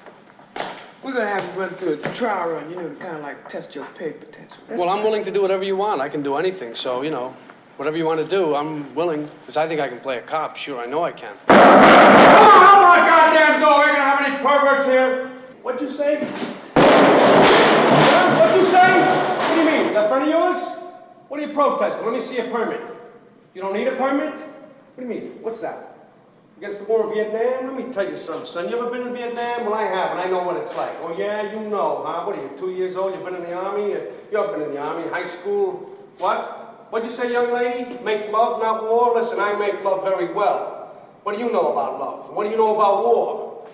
We're gonna have you run through a trial run, you know, to kind of like test your pig potential. Well, I'm willing to do whatever you want. I can do anything, so, you know, whatever you want to do, I'm willing, because I think I can play a cop. Sure, I know I can. Open my goddamn door! Ain't gonna have any perverts here. What'd you say? Huh? What'd you say? What do you mean? That friend of yours? What are you protesting? Let me see a permit. You don't need a permit? What do you mean? What's that? Against the war in Vietnam? Let me tell you something, son. You ever been in Vietnam? Well, I have, and I know what it's like. Oh, yeah? You know, huh? What are you, two years old? You've been in the Army? You've been in the Army, high school. What? What'd you say, young lady? Make love, not war? Listen, I make love very well. What do you know about love? What do you know about war?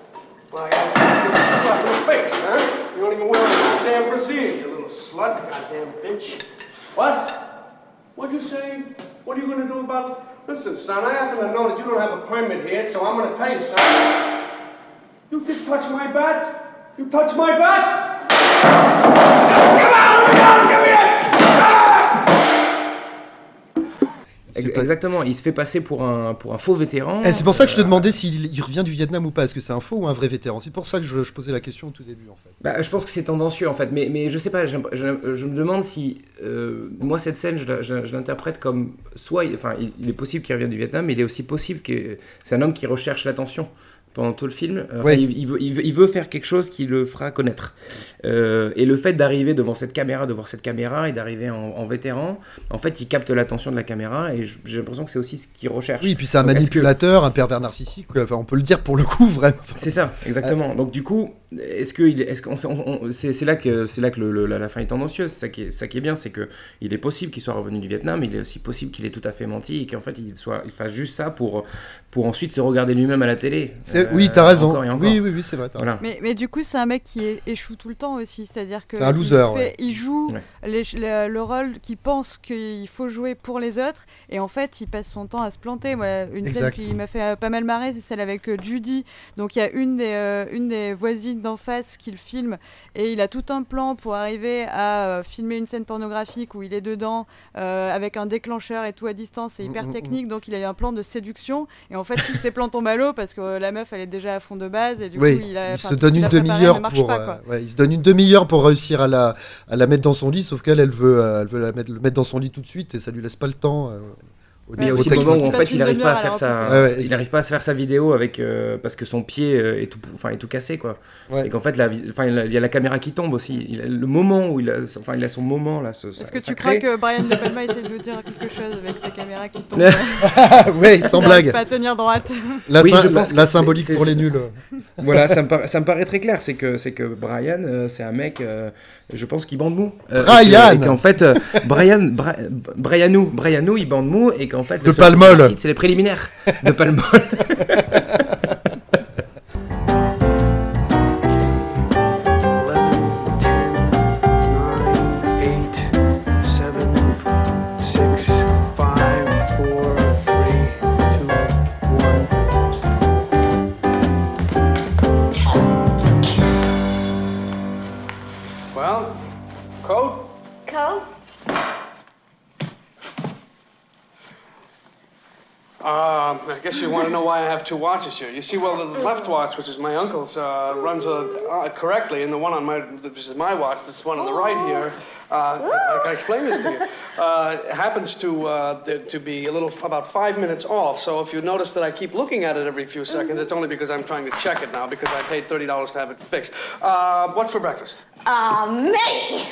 Well, slap in the face, huh? You don't even wear a goddamn brassiere, you little slut, goddamn bitch. What? What'd you say? What are you gonna do about... Listen, son, I happen to know that you don't have a permit here, so I'm gonna tell you something. You did touch my bat? You touch my bat? Get out! Get out! Get Ex- Exactement, il se fait passer pour un, pour un faux vétéran. Et c'est pour ça que je te Euh, demandais s'il il revient du Vietnam ou pas. Est-ce que c'est un faux ou un vrai vétéran? C'est pour ça que je, je posais la question au tout début, en fait. Bah, je pense que c'est tendancieux en fait, mais, mais je sais pas, j'ai- je, je me demande si euh, moi cette scène je, l'interprète comme soit, enfin il, il est possible qu'il revienne du Vietnam, mais il est aussi possible que c'est un homme qui recherche l'attention pendant tout le film. Enfin, Ouais. il, il veut, il, faire quelque chose qui le fera connaître. Euh, et le fait d'arriver devant cette caméra, de voir cette caméra et d'arriver en, en vétéran, en fait il capte l'attention de la caméra et j'ai l'impression que c'est aussi ce qu'il recherche. Oui, puis c'est un Donc, est-ce que- manipulateur, un pervers narcissique. Enfin, on peut le dire pour le coup, [laughs] vraiment. c'est ça, exactement. Donc du coup, est-ce que est- c'est c'est là que c'est là que le- le- la, la fin est tendancieuse. Ça qui est ça qui est bien, c'est que il est possible qu'il soit revenu du Vietnam, il est aussi possible qu'il ait tout à fait menti et qu'en fait il soit il fasse juste ça pour pour ensuite se regarder lui-même à la télé. C'est- Euh, oui, t'as raison. encore et encore. Oui, oui, oui, c'est vrai, Voilà. Mais, mais du coup, c'est un mec qui échoue tout le temps aussi. C'est-à-dire que. C'est un il loser, fait- ouais. Il joue Ouais. les- le, le rôle qu'il pense qu'il faut jouer pour les autres. Et en fait, il passe son temps à se planter. Moi, une Exact. scène qui m'a fait euh, pas mal marrer, c'est celle avec euh, Judy. Donc, il y a une des, euh, une des voisines d'en face qui le filme. Et il a tout un plan pour arriver à filmer une scène pornographique où il est dedans euh, avec un déclencheur et tout à distance. C'est hyper Mm, mm, mm. technique. Donc, il a un plan de séduction. Et en fait, tous ses plans tombent à l'eau parce que euh, la meuf, elle est déjà à fond de base. Et du oui, coup, il, a, il se donne une demi-heure pour, pas, euh, ouais, il se donne une demi-heure pour réussir à la, à la mettre dans son lit, sauf qu'elle, elle veut, euh, elle veut la mettre, le mettre dans son lit tout de suite et ça lui laisse pas le temps. Au Mais il y a au aussi le moment où en fait il n'arrive pas à faire sa, Ouais, ouais, il n'arrive pas à se faire sa vidéo avec euh, parce que son pied euh, est tout, enfin est tout cassé quoi. Ouais. Et qu'en fait la, enfin il y a la caméra qui tombe aussi. Il a le moment où il a, enfin il a son moment là. ce- Est-ce ça- que tu crois que Brian De Palma essaie de nous dire quelque chose avec sa caméra qui tombe [laughs] [laughs] oui, sans blague. pas à tenir droite. La, Oui, je pense que la symbolique c'est- pour les nuls. Voilà, ça me, paraît, ça me paraît très clair. C'est que, c'est que Brian, euh, c'est un mec, euh, je pense qu'il bande mou. Euh, et Brian que- Et qu'en fait, euh, Brian, Bra- Brianou, Brianou, il bande mou et qu'en fait, De Palmol. C'est les préliminaires de Palmol. [laughs] watches here. You see, well, the left watch, which is my uncle's, uh, runs uh, uh, correctly, and the one on my, this is my watch, this one on the right here, uh, I, I can explain this to you, uh, happens to uh, to be a little, about five minutes off. So if you notice that I keep looking at it every few seconds, it's only because I'm trying to check it now, because I paid $30 to have it fixed. Uh, what's for breakfast? Ah, mate!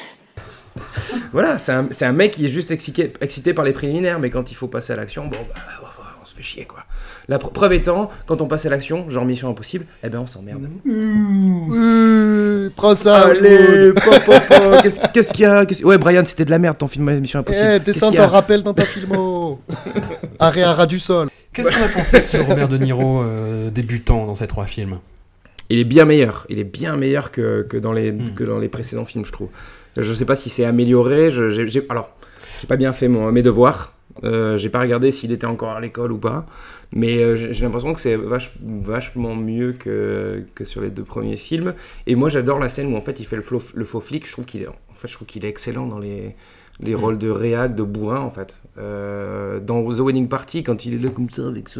Voilà, c'est un, c'est un mec qui est juste excité, excité par les préliminaires, mais quand il faut passer à l'action, bon, bah, on se fait chier quoi. La pr- preuve étant, quand on passe à l'action, genre Mission Impossible, eh ben on s'emmerde. Mmh, prends ça, Allez, qu'est-ce qu'il y a Ouais, Brian, c'était de la merde ton film Mission Impossible. Eh, tes Qu'est-ce seins qu'il y a t'en rappellent dans ta filmo. [laughs] Arrêt à ras du sol. Qu'est-ce qu'on a pensé de ce Robert De Niro euh, débutant dans ces trois films? Il est bien meilleur. Il est bien meilleur que, que, dans, les, que dans les précédents films, je trouve. Je sais pas si c'est amélioré. Je, j'ai, j'ai- alors, j'ai pas bien fait mon, mes devoirs. Euh, j'ai pas regardé s'il était encore à l'école ou pas. Mais euh, j'ai, l'impression que c'est vache- vachement mieux que, que sur les deux premiers films. Et moi, j'adore la scène où en fait il fait le, faux- le faux flic. Je trouve qu'il est, en fait, je trouve qu'il est excellent dans les, les Mm. rôles de réac, de bourrin en fait. Euh, dans The Wedding Party, quand il est là comme ça avec ce,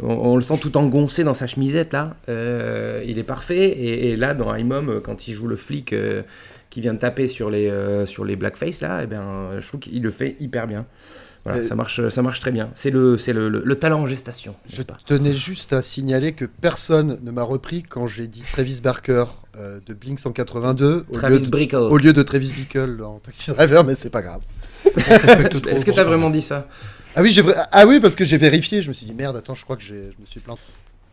on, on le sent tout engoncé dans sa chemisette là. Il est parfait. Et, et là, dans Imom, quand il joue le flic qui vient de taper sur les euh, sur les blackface là, et ben, je trouve qu'il le fait hyper bien. Voilà, Euh, ça marche, ça marche très bien. C'est le, c'est le, le, le talent en gestation. Je tenais juste à signaler que personne ne m'a repris quand j'ai dit Travis Barker euh, de Blink 182 au, Travis lieu de, au lieu de Travis Bickle dans Taxi Driver, mais c'est pas grave. [laughs] Est-ce que t'as vraiment dit ça? Ah oui, ah oui, parce que j'ai vérifié, je me suis dit merde, attends, je crois que je me suis planté.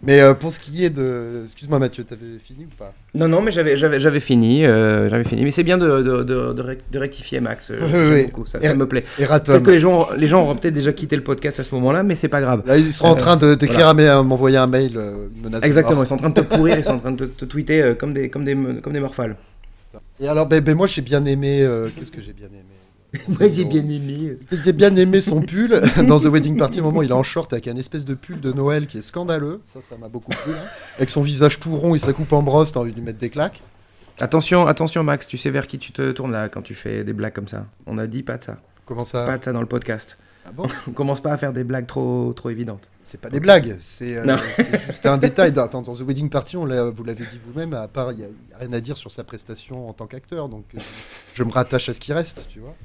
Mais euh, pour ce qui est de. Excuse-moi Mathieu, t'avais fini ou pas? Non, non, mais j'avais, j'avais, j'avais fini, euh, j'avais fini. Mais c'est bien de, de, de, de rec- de rectifier Max. euh, Oui, oui. beaucoup, ça, ça me plaît. Peut-être que les gens, les gens auront peut-être déjà quitté le podcast à ce moment-là, mais c'est pas grave. Là, ils seront en Euh, train de- d'écrire voilà. à mes- à m'envoyer un mail euh, une menace Exactement, ils sont en train de te pourrir, ils sont en train de te, [laughs] te tweeter euh, comme des, comme des, comme des morphales. Et alors, ben, ben, moi j'ai bien aimé. euh, Qu'est-ce que j'ai bien aimé? [laughs] Moi, j'ai bien aimé. J'ai bien aimé son pull [laughs] dans The Wedding Party. Au moment il est en short avec un espèce de pull de Noël qui est scandaleux. Ça, ça m'a beaucoup plu. hein. Avec son visage tout rond et sa coupe en brosse, t'as envie de lui mettre des claques. Attention, attention, Max, tu sais vers qui tu te tournes là quand tu fais des blagues comme ça. On a dit pas de ça. Comment ça? Pas de ça dans le podcast. Ah bon? [laughs] On commence pas à faire des blagues trop, trop évidentes. C'est pas des blagues, c'est euh, juste un détail. Dans, attends, dans The Wedding Party, on l'a- vous l'avez dit vous-même, à part, il n'y a rien à dire sur sa prestation en tant qu'acteur, donc euh, je me rattache à ce qui reste, tu vois.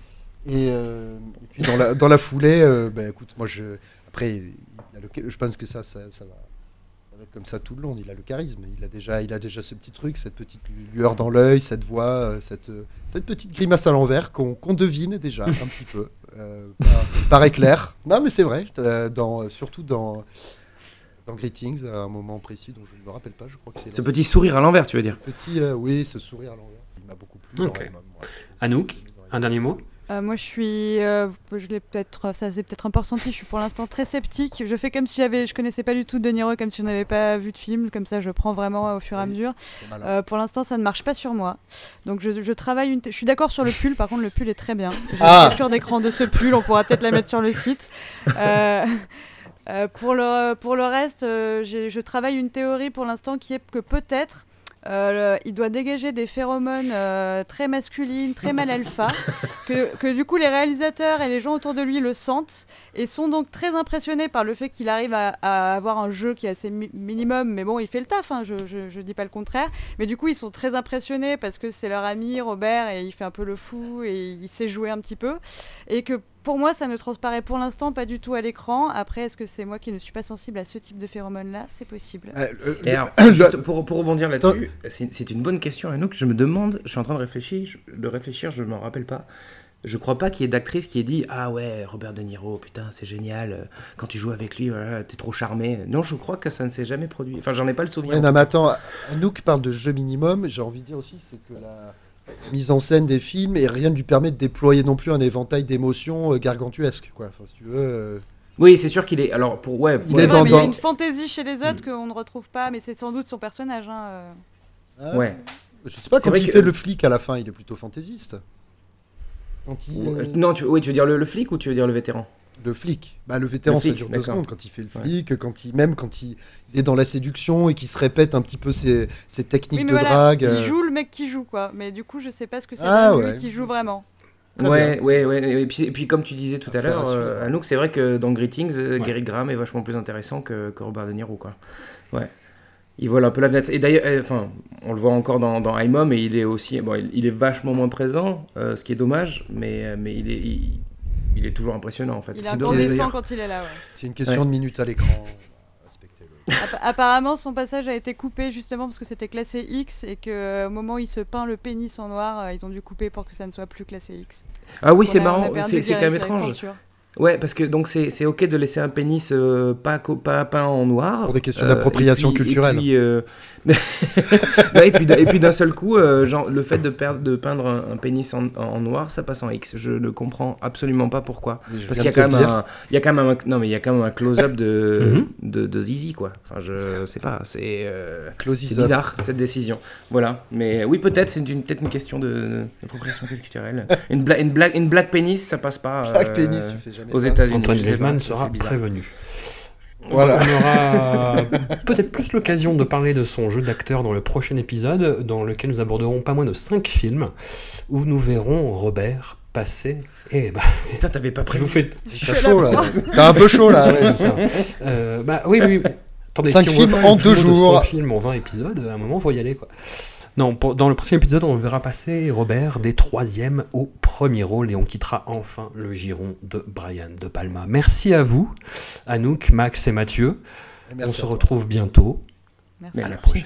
Et, euh, et puis dans la, dans la foulée, euh, bah, écoute, moi, je, après, il a le- je pense que ça, ça, ça va, ça va être comme ça tout le long. Il a le charisme, il a déjà, il a déjà ce petit truc, cette petite lueur dans l'œil, cette voix, euh, cette, euh, cette petite grimace à l'envers qu'on devine déjà un petit peu euh, par, par éclair. Non, mais c'est vrai, dans, surtout dans dans Greetings, à un moment précis dont je ne me rappelle pas, je crois que c'est Ce petit sourire à l'envers, tu veux dire? Ce petit, euh, oui, ce sourire à l'envers. Il m'a beaucoup plu. Ok. dans Rayman, ouais. Anouk, un dernier mot? Euh, moi, je suis, euh, je l'ai peut-être, ça s'est peut-être un peu ressenti. Je suis pour l'instant très sceptique. Je fais comme si j'avais, je connaissais pas du tout De Niro, comme si on n'avait pas vu de film. Comme ça, je prends vraiment au fur et à mesure. Euh, pour l'instant, ça ne marche pas sur moi. Donc, je, je travaille une. Je suis d'accord sur le pull. Par contre, le pull est très bien. J'ai Ah une capture d'écran de ce pull. On pourra peut-être la mettre sur le site. Euh, [laughs] euh, pour le pour le reste, euh, je travaille une théorie pour l'instant qui est que peut-être. Euh, il doit dégager des phéromones euh, très masculines, très mal alpha, [laughs] que, que du coup les réalisateurs et les gens autour de lui le sentent et sont donc très impressionnés par le fait qu'il arrive à, à avoir un jeu qui est assez mi- minimum, mais bon, il fait le taf, hein, je, je, je dis pas le contraire. Mais du coup, ils sont très impressionnés parce que c'est leur ami Robert et il fait un peu le fou et il sait jouer un petit peu. Et que pour moi, ça ne transparaît pour l'instant pas du tout à l'écran. Après, est-ce que c'est moi qui ne suis pas sensible à ce type de phéromones-là C'est possible. Euh, Et alors, le- juste pour, pour rebondir là-dessus, c'est c'est une bonne question, Anouk. Je me demande, je suis en train de réfléchir, je, de réfléchir, je ne m'en rappelle pas. Je crois pas qu'il y ait d'actrice qui ait dit Ah ouais, Robert De Niro, putain, c'est génial, euh, quand tu joues avec lui, voilà, t'es trop charmé. Non, je crois que ça ne s'est jamais produit. Enfin, j'en ai pas le souvenir. Ouais, non, mais attends, Anouk parle de jeu minimum. J'ai envie de dire aussi, c'est que la mise en scène des films et rien ne lui permet de déployer non plus un éventail d'émotions euh, gargantuesques, quoi. Enfin, si tu veux. euh, Oui, c'est sûr qu'il est. Alors, pour. Ouais, Il est Ouais, dans- il y a une fantaisie chez les autres qu'on ne retrouve pas, mais c'est sans doute son personnage. hein, ah, Ouais. Je sais pas, C'est quand il que- fait le flic à la fin, il est plutôt fantaisiste. Quand il, Non, tu, oui, tu veux dire le, le flic ou tu veux dire le vétéran? Le flic. Bah, le vétéran, Le ça flic, dure deux secondes. Quand il fait le Ouais. flic, quand il, même quand il, est dans la séduction et qu'il se répète un petit peu ses, ses techniques Oui, de voilà, drague. il euh, joue le mec qui joue, quoi. Mais du coup, je sais pas ce que c'est Ah, lui ouais. qui joue vraiment. Ouais, ouais, ouais. Et puis, et puis comme tu disais tout à l'heure, à euh. Anouk, c'est vrai que dans Greetings, euh, Ouais. Gary Graham est vachement plus intéressant que, que Robert De Niro, quoi. Ouais. Il vole un peu la fenêtre. Et d'ailleurs, euh, enfin, on le voit encore dans, dans I'm Mom, et il est aussi, bon, il, il est vachement moins présent, euh, ce qui est dommage, mais, mais il est, il, il est toujours impressionnant en fait. Il est C'est incandescent quand il est là, ouais. C'est une question Ouais. de minutes à l'écran. App- Apparemment, son passage a été coupé justement parce que c'était classé X et qu'au moment où il se peint le pénis en noir, euh, ils ont dû couper pour que ça ne soit plus classé X. Ah oui, c'est marrant, c'est quand même étrange. Ouais, parce que donc c'est c'est ok de laisser un pénis euh, pas, pas peint en noir. Pour des questions Euh, d'appropriation puis- culturelle. Et puis, euh, [laughs] ouais, et puis, d'un- et puis d'un seul coup, euh, genre, le fait de, perdre, de peindre un, un pénis en, en noir, ça passe en X. Je ne comprends absolument pas pourquoi. Je Parce qu'il y a de quand te même le un, il y a quand même un, non mais il y a quand même un close-up de, Mhm. de, de Zizi quoi. Enfin, je sais pas, c'est euh, bizarre cette décision. Voilà, mais oui peut-être c'est une peut-être une question d'appropriation culturelle. Une blague, une blague, une blague pénis, ça passe pas. Blague euh, pénis, tu fais jamais aux. États-Unis. Antoine Griezmann sera prévenu. Voilà. On aura [laughs] peut-être plus l'occasion de parler de son jeu d'acteur dans le prochain épisode, dans lequel nous aborderons pas moins de 5 films, où nous verrons Robert passer. Et bah, [laughs] Putain, t'avais pas prévu. vous. T'as chaud là. T'as un peu chaud là. [laughs] ouais. Euh, bah oui, oui. oui. Attendez, Cinq si on films en une deux vidéo de jours. 100 films en 20 épisodes, à un moment, faut y aller quoi. Non, pour- dans le prochain épisode, on verra passer Robert des troisièmes au premier rôle et on quittera enfin le giron de Brian De Palma. Merci à vous, Anouk, Max et Mathieu. Et merci on se retrouve bientôt. Merci. À la prochaine.